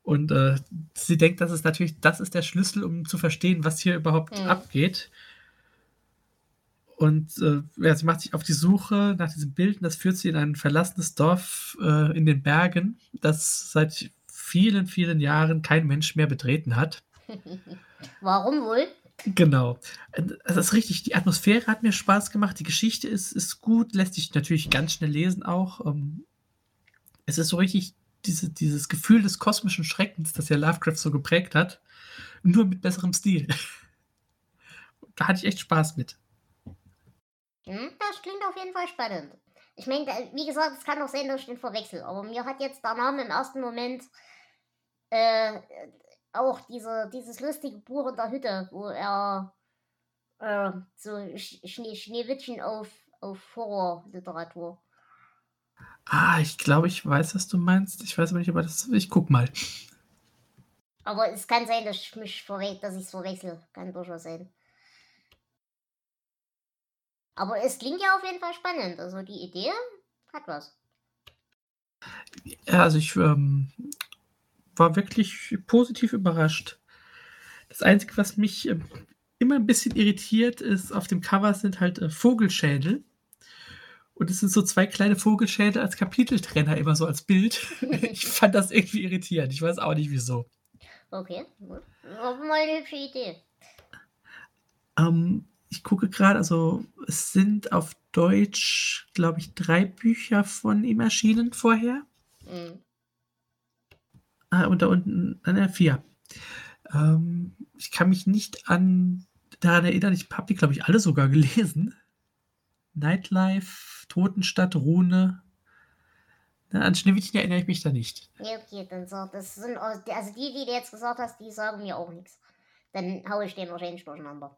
Und äh, sie denkt, das ist natürlich, das ist der Schlüssel, um zu verstehen, was hier überhaupt Mhm. abgeht. Und äh, ja, sie macht sich auf die Suche nach diesem Bild und das führt sie in ein verlassenes Dorf äh, in den Bergen, das seit vielen, vielen Jahren kein Mensch mehr betreten hat. [LAUGHS] Warum wohl? Genau. Das ist richtig. Die Atmosphäre hat mir Spaß gemacht. Die Geschichte ist, ist gut, lässt sich natürlich ganz schnell lesen auch. Ähm, Es ist so richtig diese, dieses Gefühl des kosmischen Schreckens, das ja Lovecraft so geprägt hat, nur mit besserem Stil. [LAUGHS] Da hatte ich echt Spaß mit. Hm, das klingt auf jeden Fall spannend. Ich meine, wie gesagt, es kann auch sein, dass ich den verwechsel, aber mir hat jetzt der Name im ersten Moment äh, auch diese, dieses lustige Buch in der Hütte, wo er äh, so Sch Schnee, Schneewittchen auf, auf Horrorliteratur. Ah, ich glaube, ich weiß, was du meinst. Ich weiß aber nicht, aber das. Ich guck mal. Aber es kann sein, dass ich mich verwechsel, dass ich es verwechsel. Kann durchaus sein. Aber es klingt ja auf jeden Fall spannend. Also die Idee hat was. Ja, also ich ähm, war wirklich positiv überrascht. Das Einzige, was mich ähm, immer ein bisschen irritiert, ist, auf dem Cover sind halt äh, Vogelschädel. Und es sind so zwei kleine Vogelschädel als Kapiteltrenner immer so als Bild. [LAUGHS] ich fand das irgendwie irritierend. Ich weiß auch nicht wieso. Okay, gut. Mal eine hübsche Idee. Ähm, ich gucke gerade, also es sind auf Deutsch, glaube ich, drei Bücher von ihm erschienen vorher. Mhm. Ah, und da unten, ah, ne, vier. Ähm, ich kann mich nicht an daran erinnern, ich habe die, glaube ich, alle sogar gelesen. Nightlife, Totenstadt, Rune. Na, an Schneewittchen erinnere ich mich da nicht. Ja, okay, dann so. Das sind also die, die du jetzt gesagt hast, die sagen mir auch nichts. Dann hau ich den wahrscheinlich durcheinander.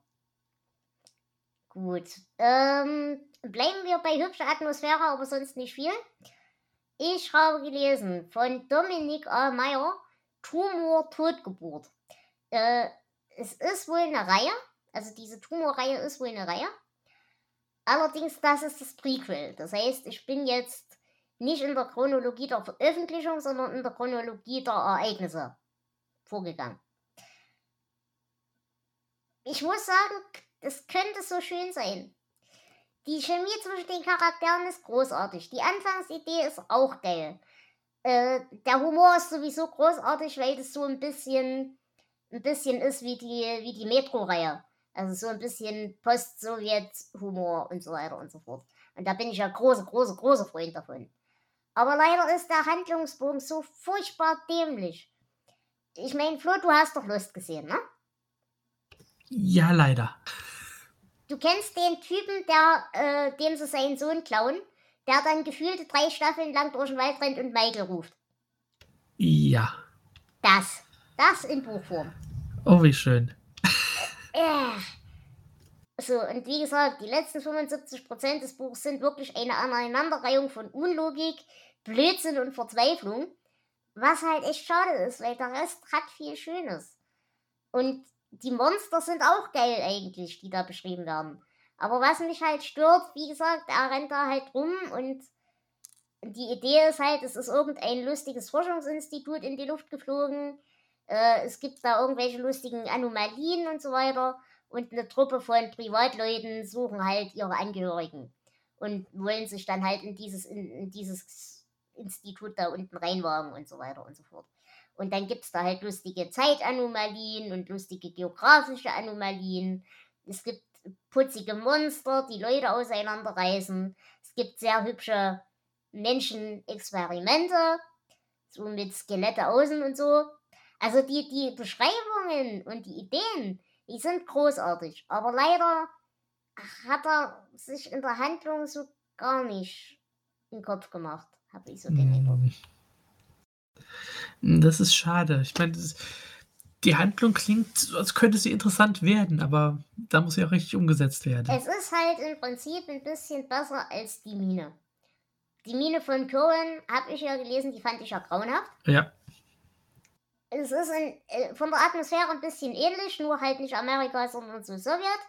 Gut. Ähm, bleiben wir bei hübscher Atmosphäre, aber sonst nicht viel. Ich habe gelesen von Dominik A. Meyer, Tumor Totgeburt. Äh, es ist wohl eine Reihe, also diese Tumorreihe ist wohl eine Reihe. Allerdings, das ist das Prequel. Das heißt, ich bin jetzt nicht in der Chronologie der Veröffentlichung, sondern in der Chronologie der Ereignisse vorgegangen. Ich muss sagen, es könnte so schön sein. Die Chemie zwischen den Charakteren ist großartig. Die Anfangsidee ist auch geil. Äh, der Humor ist sowieso großartig, weil das so ein bisschen, ein bisschen ist wie die, wie die Metro-Reihe. Also so ein bisschen Post-Sowjet-Humor und so weiter und so fort. Und da bin ich ja großer, großer, großer Freund davon. Aber leider ist der Handlungsbogen so furchtbar dämlich. Ich meine, Flo, du hast doch Lust gesehen, ne? Ja, leider. Du kennst den Typen, der, äh, dem sie seinen Sohn klauen, der dann gefühlte drei Staffeln lang durch den Wald rennt und Michael ruft. Ja. Das. Das in Buchform. Oh, wie schön. Äh. So, und wie gesagt, die letzten 75% des Buchs sind wirklich eine Aneinanderreihung von Unlogik, Blödsinn und Verzweiflung. Was halt echt schade ist, weil der Rest hat viel Schönes. Und die Monster sind auch geil eigentlich, die da beschrieben werden. Aber was mich halt stört, wie gesagt, er rennt da halt rum und die Idee ist halt, es ist irgendein lustiges Forschungsinstitut in die Luft geflogen. Äh, es gibt da irgendwelche lustigen Anomalien und so weiter. Und eine Truppe von Privatleuten suchen halt ihre Angehörigen und wollen sich dann halt in dieses, in, in dieses Institut da unten reinwagen und so weiter und so fort. Und dann gibt es da halt lustige Zeitanomalien und lustige geografische Anomalien. Es gibt putzige Monster, die Leute auseinanderreißen. Es gibt sehr hübsche Menschenexperimente, so mit Skelette außen und so. Also die, die Beschreibungen und die Ideen, die sind großartig. Aber leider hat er sich in der Handlung so gar nicht in den Kopf gemacht, habe ich so den Eindruck. Das ist schade. Ich meine, die Handlung klingt, als könnte sie interessant werden, aber da muss sie auch richtig umgesetzt werden. Es ist halt im Prinzip ein bisschen besser als die Mine. Die Mine von Cohen habe ich ja gelesen, die fand ich ja grauenhaft. Ja. es ist in, äh, von der Atmosphäre ein bisschen ähnlich, nur halt nicht Amerika, sondern so Sowjet.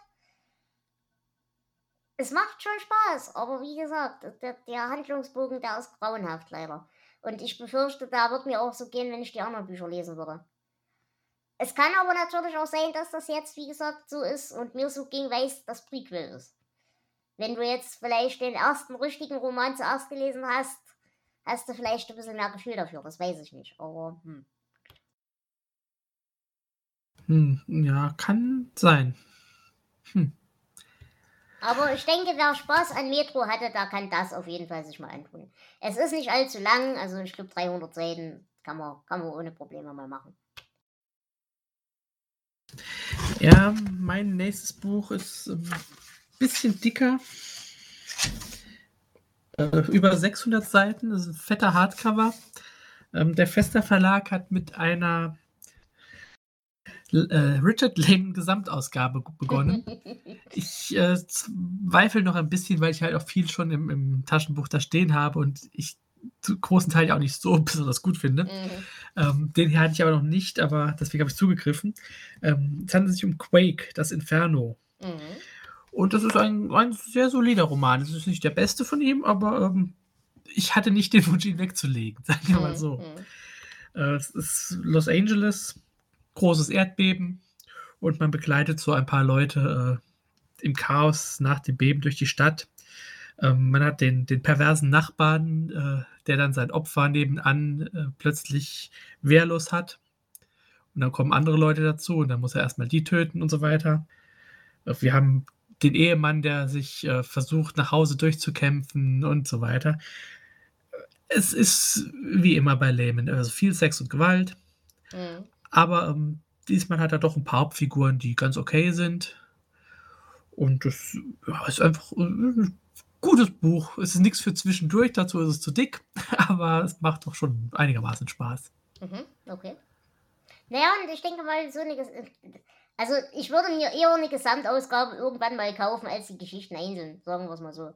Es macht schon Spaß, aber wie gesagt, der, der Handlungsbogen, der ist grauenhaft leider. Und ich befürchte, da wird mir auch so gehen, wenn ich die anderen Bücher lesen würde. Es kann aber natürlich auch sein, dass das jetzt, wie gesagt, so ist und mir so ging, weil es das Prequel ist. Wenn du jetzt vielleicht den ersten richtigen Roman zuerst gelesen hast, hast du vielleicht ein bisschen mehr Gefühl dafür. Das weiß ich nicht. Aber hm. Hm, ja, kann sein. Hm. Aber ich denke, wer Spaß an Metro hatte, da kann das auf jeden Fall sich mal antun. Es ist nicht allzu lang, also ich glaube 300 Seiten kann man, kann man ohne Probleme mal machen. Ja, mein nächstes Buch ist ein bisschen dicker. Äh, über 600 Seiten, das ist ein fetter Hardcover. Ähm, der Fester Verlag hat mit einer äh, Richard Lane Gesamtausgabe begonnen. [LAUGHS] ich äh, zweifle noch ein bisschen, weil ich halt auch viel schon im, im, Taschenbuch da stehen habe und ich zu großen Teil ja auch nicht so [LAUGHS] besonders gut finde. Mhm. Ähm, den hier hatte ich aber noch nicht, aber deswegen habe ich zugegriffen. Ähm, es handelt sich um Quake, das Inferno. Mhm. Und das ist ein, ein sehr solider Roman. Es ist nicht der beste von ihm, aber ähm, ich hatte nicht den Wunsch, ihn wegzulegen, [LAUGHS] sagen wir mal mhm. so. Mhm. Äh, es ist Los Angeles, großes Erdbeben und man begleitet so ein paar Leute äh, im Chaos nach dem Beben durch die Stadt. Ähm, man hat den, den perversen Nachbarn, äh, der dann sein Opfer nebenan äh, plötzlich wehrlos hat. Und dann kommen andere Leute dazu und dann muss er erstmal die töten und so weiter. Äh, wir haben den Ehemann, der sich äh, versucht, nach Hause durchzukämpfen und so weiter. Es ist wie immer bei Lehman, also viel Sex und Gewalt. Mhm. Aber ähm, diesmal hat er doch ein paar Hauptfiguren, die ganz okay sind. Und das ja, ist einfach ein gutes Buch. Es ist nichts für zwischendurch, dazu ist es zu dick, [LAUGHS] aber es macht doch schon einigermaßen Spaß. Mhm, okay. Naja, und ich denke mal, so eine. Also, ich würde mir eher eine Gesamtausgabe irgendwann mal kaufen, als die Geschichten einzeln, sagen wir es mal so.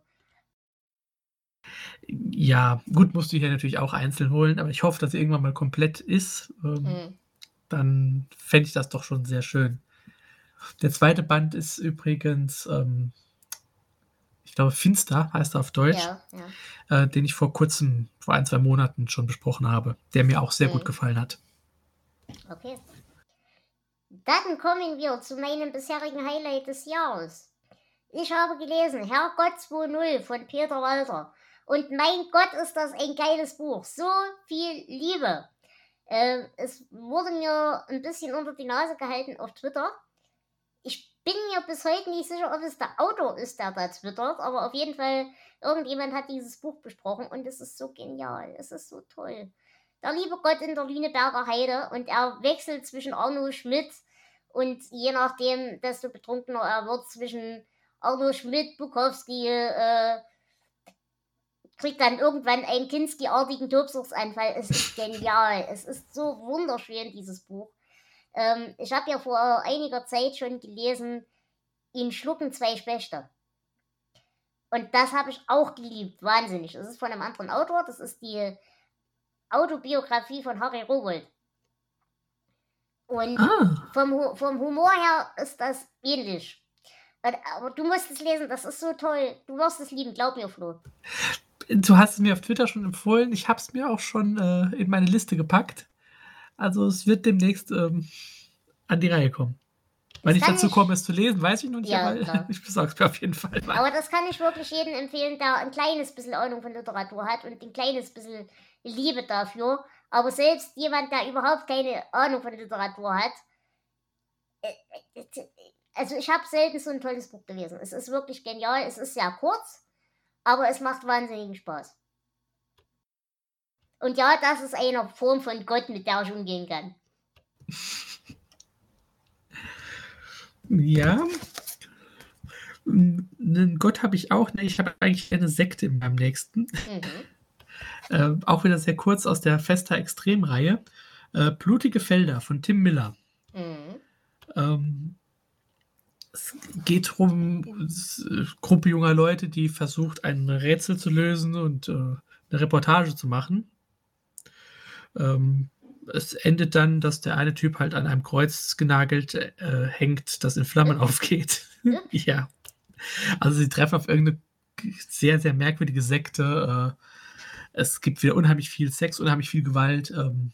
Ja, gut, musst du hier natürlich auch einzeln holen, aber ich hoffe, dass sie irgendwann mal komplett ist. Ähm, mhm dann fände ich das doch schon sehr schön. Der zweite Band ist übrigens, ähm, ich glaube, Finster heißt er auf Deutsch, ja, ja. Äh, den ich vor kurzem, vor ein, zwei Monaten schon besprochen habe, der mir auch sehr mhm. gut gefallen hat. Okay. Dann kommen wir zu meinem bisherigen Highlight des Jahres. Ich habe gelesen Herrgott 2.0 von Peter Walter. Und mein Gott, ist das ein geiles Buch. So viel Liebe. Äh, es wurde mir ein bisschen unter die Nase gehalten auf Twitter. Ich bin mir bis heute nicht sicher, ob es der Autor ist, der da twittert, aber auf jeden Fall, irgendjemand hat dieses Buch besprochen und es ist so genial. Es ist so toll. Der liebe Gott in der Lüneberger Heide und er wechselt zwischen Arno Schmidt und je nachdem, desto betrunkener er wird, zwischen Arno Schmidt, Bukowski, äh, kriegt dann irgendwann einen Kinski-artigen Tobsuchtsanfall. Es ist genial. es ist so wunderschön, dieses Buch. Ähm, ich habe ja vor einiger Zeit schon gelesen, ihn schlucken zwei Spechte. Und das habe ich auch geliebt. Wahnsinnig. Das ist von einem anderen Autor. Das ist die Autobiografie von Harry Rowold. Und ah. vom, vom Humor her ist das ähnlich. Aber du musst es lesen, das ist so toll. Du wirst es lieben, glaub mir, Flo. Du hast es mir auf Twitter schon empfohlen. Ich habe es mir auch schon äh, in meine Liste gepackt. Also es wird demnächst ähm, an die Reihe kommen. Wenn ich dazu komme, es zu lesen, weiß ich noch nicht, ja, aber klar. [LAUGHS] ich besorge es mir auf jeden Fall. Mal. Aber das kann ich wirklich jedem empfehlen, der ein kleines bisschen Ahnung von Literatur hat und ein kleines bisschen Liebe dafür. Aber selbst jemand, der überhaupt keine Ahnung von Literatur hat, äh, äh, also ich habe selten so ein tolles Buch gelesen. Es ist wirklich genial. Es ist sehr kurz aber es macht wahnsinnigen Spaß. Und ja, das ist eine Form von Gott, mit der ich umgehen kann. Ja. Einen Gott habe ich auch. Ich habe eigentlich eine Sekte in meinem nächsten. Mhm. Äh, auch wieder sehr kurz aus der Festa Extremreihe. Äh, Blutige Felder von Tim Miller. Mhm. Ähm, es geht darum, eine Gruppe junger Leute, die versucht, ein Rätsel zu lösen und äh, eine Reportage zu machen. Ähm, es endet dann, dass der eine Typ halt an einem Kreuz genagelt äh, hängt, das in Flammen [LAUGHS] aufgeht. [LAUGHS] ja. Also sie treffen auf irgendeine sehr, sehr merkwürdige Sekte. Äh, es gibt wieder unheimlich viel Sex, unheimlich viel Gewalt. Ähm,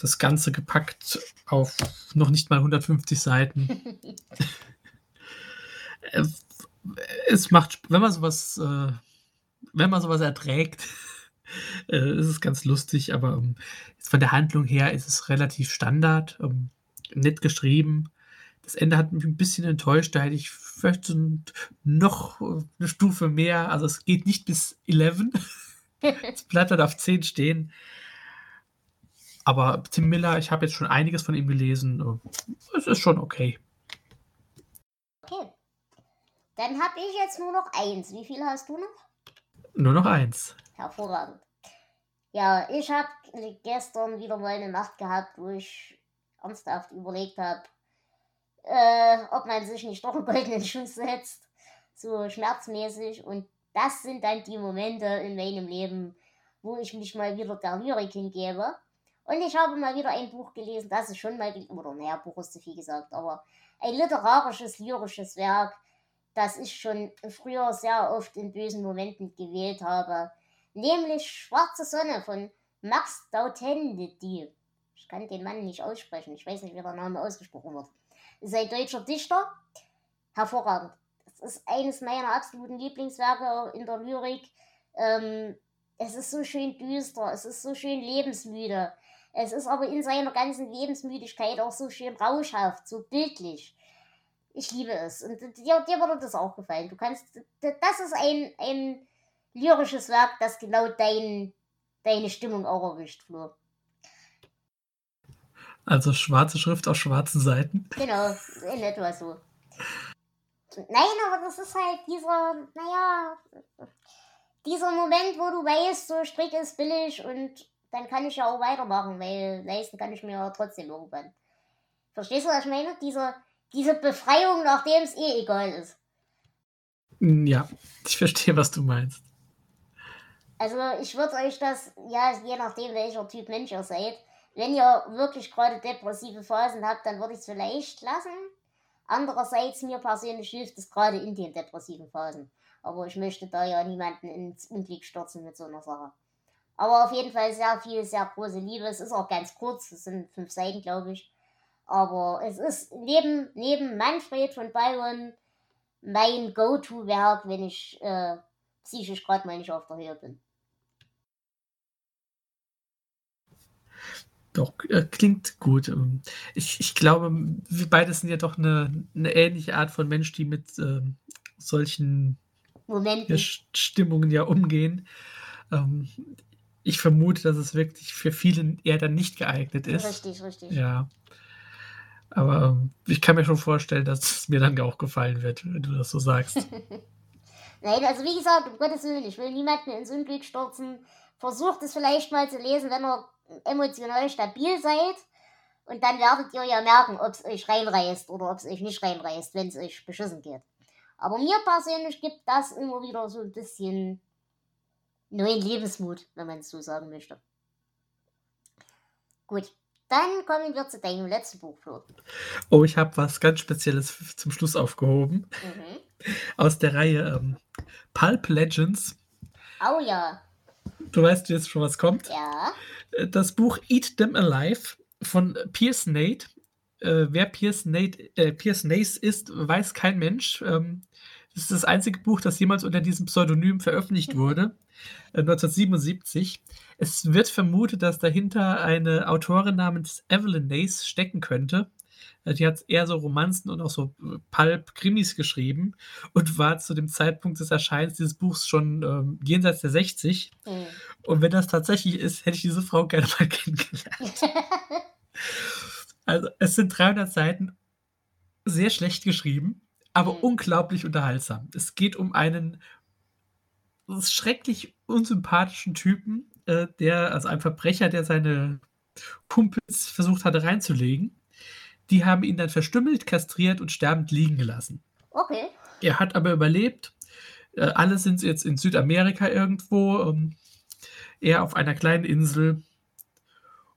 das Ganze gepackt auf noch nicht mal 150 Seiten. [LAUGHS] es macht, wenn man sowas, äh, wenn man sowas erträgt, [LAUGHS] äh, ist es ganz lustig, aber ähm, von der Handlung her ist es relativ Standard, ähm, nett geschrieben. Das Ende hat mich ein bisschen enttäuscht, da hätte ich vielleicht noch eine Stufe mehr, also es geht nicht bis 11. es bleibt halt auf 10 stehen. Aber Tim Miller, ich habe jetzt schon einiges von ihm gelesen. Es ist schon okay. Okay. Dann habe ich jetzt nur noch eins. Wie viel hast du noch? Nur noch eins. Hervorragend. Ja, ich habe gestern wieder mal eine Nacht gehabt, wo ich ernsthaft überlegt habe, äh, ob man sich nicht doch einen goldenen Schuss setzt. So schmerzmäßig. Und das sind dann die Momente in meinem Leben, wo ich mich mal wieder der Lyrik hingebe. Und ich habe mal wieder ein Buch gelesen, das ist schon mal, oder naja, Buch ist zu viel gesagt, aber ein literarisches, lyrisches Werk, das ich schon früher sehr oft in bösen Momenten gewählt habe. Nämlich Schwarze Sonne von Max Dautendy. Ich kann den Mann nicht aussprechen. Ich weiß nicht, wie der Name ausgesprochen wird. Ist ein deutscher Dichter. Hervorragend. Das ist eines meiner absoluten Lieblingswerke in der Lyrik. Ähm, es ist so schön düster, es ist so schön lebensmüde. Es ist aber in seiner ganzen Lebensmüdigkeit auch so schön rauschhaft, so bildlich. Ich liebe es. Und dir, dir würde das auch gefallen. Du kannst. Das ist ein, ein lyrisches Werk, das genau dein, deine Stimmung auch erwischt, Flo. Also schwarze Schrift auf schwarzen Seiten. Genau, in etwa so. Nein, aber das ist halt dieser, naja, dieser Moment, wo du weißt, so Strick ist billig und dann kann ich ja auch weitermachen, weil leisten kann ich mir ja trotzdem irgendwann. Verstehst du, was ich meine? Diese, diese Befreiung, nachdem es eh egal ist. Ja, ich verstehe, was du meinst. Also ich würde euch das, ja, je nachdem, welcher Typ Mensch ihr seid, wenn ihr wirklich gerade depressive Phasen habt, dann würde ich es vielleicht lassen. Andererseits, mir persönlich hilft es gerade in den depressiven Phasen. Aber ich möchte da ja niemanden ins Unglück stürzen mit so einer Sache. Aber auf jeden Fall sehr viel, sehr große Liebe. Es ist auch ganz kurz, es sind fünf Seiten, glaube ich. Aber es ist neben, neben Manfred von Byron mein Go-To-Werk, wenn ich äh, psychisch gerade mal nicht auf der Höhe bin. Doch, äh, klingt gut. Ähm, ich, ich glaube, wir beide sind ja doch eine, eine ähnliche Art von Mensch, die mit äh, solchen Momenten. Stimmungen ja umgehen. Ähm, ich vermute, dass es wirklich für viele eher dann nicht geeignet ist. Richtig, richtig. Ja. Aber ähm, ich kann mir schon vorstellen, dass es mir dann auch gefallen wird, wenn du das so sagst. [LAUGHS] Nein, also wie gesagt, um Gottes Willen, ich will niemanden ins Unglück stürzen. Versucht es vielleicht mal zu lesen, wenn ihr emotional stabil seid. Und dann werdet ihr ja merken, ob es euch reinreißt oder ob es euch nicht reinreißt, wenn es euch beschissen geht. Aber mir persönlich gibt das immer wieder so ein bisschen neuen Lebensmut, wenn man es so sagen möchte. Gut, dann kommen wir zu deinem letzten Buch, Flo. Oh, ich habe was ganz Spezielles zum Schluss aufgehoben. Mhm. [LAUGHS] Aus der Reihe ähm, Pulp Legends. Oh ja. Du weißt jetzt schon, was kommt? Ja. Äh, das Buch Eat Them Alive von Pierce Nate. Äh, wer Pierce, Nate, äh, Pierce Nace ist, weiß kein Mensch. Ähm, das ist das einzige Buch, das jemals unter diesem Pseudonym veröffentlicht wurde. 1977. Äh, es wird vermutet, dass dahinter eine Autorin namens Evelyn Nace stecken könnte. Äh, die hat eher so Romanzen und auch so äh, Pulp-Krimis geschrieben und war zu dem Zeitpunkt des Erscheinens dieses Buchs schon ähm, jenseits der 60. Mhm. Und wenn das tatsächlich ist, hätte ich diese Frau gerne mal [LAUGHS] kennengelernt. [LAUGHS] also, es sind 300 Seiten, sehr schlecht geschrieben, aber mhm. unglaublich unterhaltsam. Es geht um einen schrecklich unsympathischen Typen, äh, der, also ein Verbrecher, der seine Kumpels versucht hatte reinzulegen. Die haben ihn dann verstümmelt, kastriert und sterbend liegen gelassen. Okay. Er hat aber überlebt. Äh, alle sind jetzt in Südamerika irgendwo. Ähm, er auf einer kleinen Insel.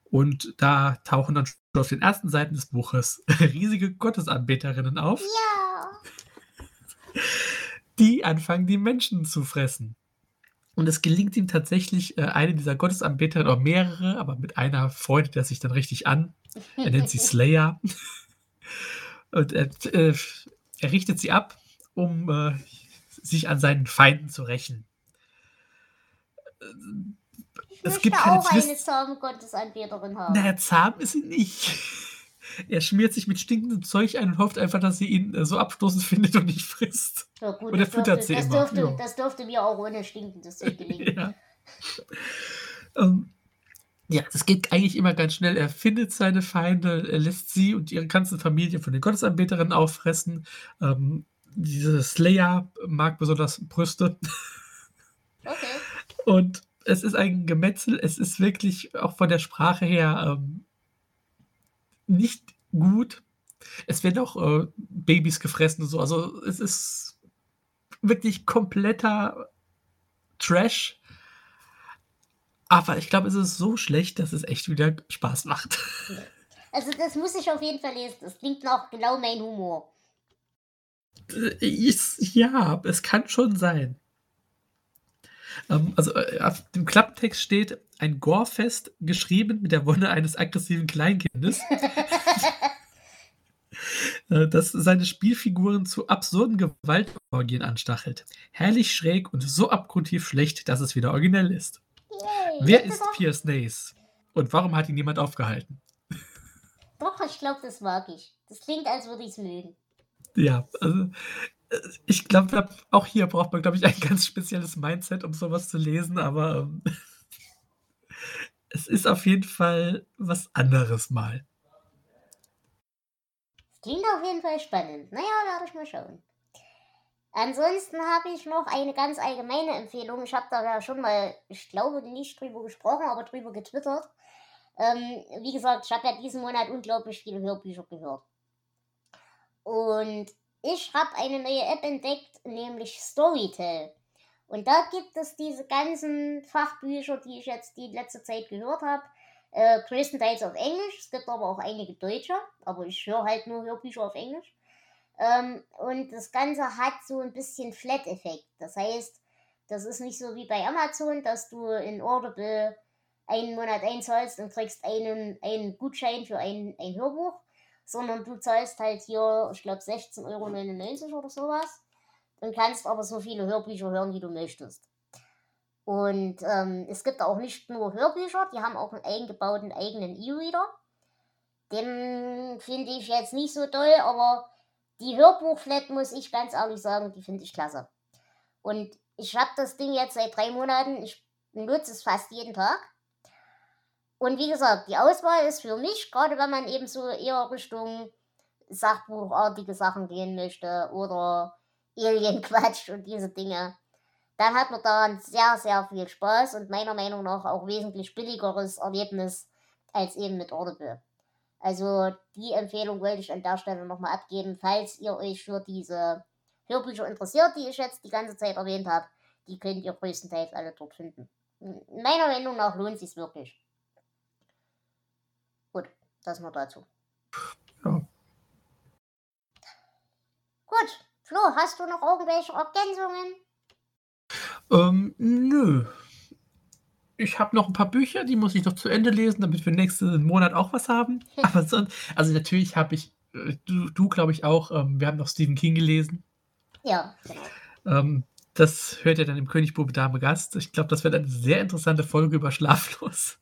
Und da tauchen dann schon auf den ersten Seiten des Buches [LAUGHS] riesige Gottesanbeterinnen auf. Ja. Die anfangen, die Menschen zu fressen. Und es gelingt ihm tatsächlich, äh, eine dieser Gottesanbeterinnen, oder mehrere, aber mit einer freundet er sich dann richtig an. Er nennt sie [LAUGHS] Slayer. Und er, äh, er richtet sie ab, um äh, sich an seinen Feinden zu rächen. Ich Es möchte gibt keine auch eine Twist- zahme Gottesanbeterin haben. Naja, zahm ist sie nicht. Er schmiert sich mit stinkendem Zeug ein und hofft einfach, dass sie ihn äh, so abstoßend [LAUGHS] findet und nicht frisst. Ja, gut, Und er füttert dürfte, sie das, immer, dürfte, ja. das dürfte mir auch ohne stinkendes Zeug gelingen. [LAUGHS] Ja. Ähm, ja, das geht eigentlich immer ganz schnell. Er findet seine Feinde, er lässt sie und ihre ganze Familie von den Gottesanbeterinnen auffressen. Ähm, diese Slayer mag besonders Brüste. Okay. Und es ist ein Gemetzel. Es ist wirklich auch von der Sprache her ähm, nicht gut. Es werden auch äh, Babys gefressen und so. Also es ist wirklich kompletter Trash. Aber ich glaube, es ist so schlecht, dass es echt wieder Spaß macht. [LAUGHS] Also das muss ich auf jeden Fall lesen. Das klingt nach genau mein Humor. Äh, Ist, ja, es kann schon sein. Ähm, also äh, auf dem Klapptext steht ein Gorefest geschrieben mit der Wonne eines aggressiven Kleinkindes, [LAUGHS] äh, das seine Spielfiguren zu absurden Gewaltorgien anstachelt. Herrlich schräg und so abgrundtief schlecht, dass es wieder originell ist. Yay, Wer ist doch- Pierce Nace? Und warum hat ihn niemand aufgehalten? Doch, ich glaube, das mag ich. Das klingt, als würde ich es mögen. Ja, also ich glaube, auch hier braucht man, glaube ich, ein ganz spezielles Mindset, um sowas zu lesen, aber ähm, [LAUGHS] es ist auf jeden Fall was anderes mal. Klingt auf jeden Fall spannend. Naja, werde ich mal schauen. Ansonsten habe ich noch eine ganz allgemeine Empfehlung. Ich habe da ja schon mal, ich glaube, nicht drüber gesprochen, aber drüber getwittert. Ähm, wie gesagt, ich habe ja diesen Monat unglaublich viele Hörbücher gehört. Und ich habe eine neue App entdeckt, nämlich Storytel. Und da gibt es diese ganzen Fachbücher, die ich jetzt die letzte Zeit gehört habe. Äh, größtenteils auf Englisch. Es gibt aber auch einige deutsche, aber ich höre halt nur Hörbücher auf Englisch. Ähm, und das Ganze hat so ein bisschen Flat-Effekt. Das heißt, das ist nicht so wie bei Amazon, dass du in Audible einen Monat einzahlst und kriegst einen, einen Gutschein für ein, ein Hörbuch, sondern du zahlst halt hier, ich glaube, 16,99 Euro oder sowas und kannst aber so viele Hörbücher hören, wie du möchtest. Und ähm, es gibt auch nicht nur Hörbücher, die haben auch einen eingebauten eigenen E-Reader. Den finde ich jetzt nicht so toll, aber die Hörbuchflat, muss ich ganz ehrlich sagen, die finde ich klasse. Und ich habe das Ding jetzt seit drei Monaten, ich nutze es fast jeden Tag. Und wie gesagt, die Auswahl ist für mich, gerade wenn man eben so eher Richtung Sachbuchartige Sachen gehen möchte oder Alien-Quatsch [LAUGHS] und diese Dinge, dann hat man da sehr, sehr viel Spaß und meiner Meinung nach auch wesentlich billigeres Erlebnis als eben mit Audible. Also die Empfehlung wollte ich an der Stelle nochmal abgeben, falls ihr euch für diese Hörbücher interessiert, die ich jetzt die ganze Zeit erwähnt habe. Die könnt ihr größtenteils alle dort finden. Meiner Meinung nach lohnt sich wirklich. Das nur dazu. Ja. Gut, Flo, hast du noch irgendwelche Ergänzungen? Ähm, nö. Ich habe noch ein paar Bücher, die muss ich noch zu Ende lesen, damit wir nächsten Monat auch was haben. [LAUGHS] Aber sonst, also natürlich habe ich, äh, du, du glaube ich auch, ähm, wir haben noch Stephen King gelesen. Ja, genau. Ähm, das hört ihr dann im König, Bube, Dame, Gast. Ich glaube, das wird eine sehr interessante Folge über Schlaflos.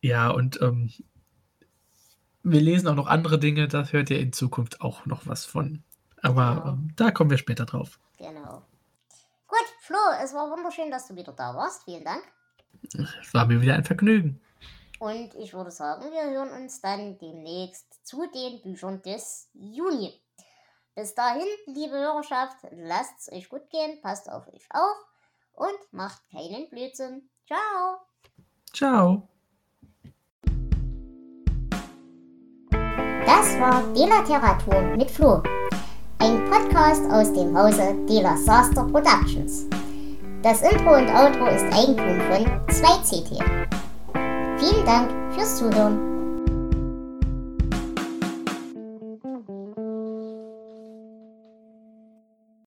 Ja, und ähm, wir lesen auch noch andere Dinge, da hört ihr in Zukunft auch noch was von. Aber Genau. ähm, da kommen wir später drauf. Genau. Gut, Flo, es war wunderschön, dass du wieder da warst. Vielen Dank. Es war mir wieder ein Vergnügen. Und ich würde sagen, wir hören uns dann demnächst zu den Büchern des Juni. Bis dahin, liebe Hörerschaft, lasst es euch gut gehen, passt auf euch auf und macht keinen Blödsinn. Ciao! Ciao. Das war Delateratur mit Flo. Ein Podcast aus dem Hause Dela Saster Productions. Das Intro und Outro ist Eigentum von 2CT. Vielen Dank fürs Zuhören.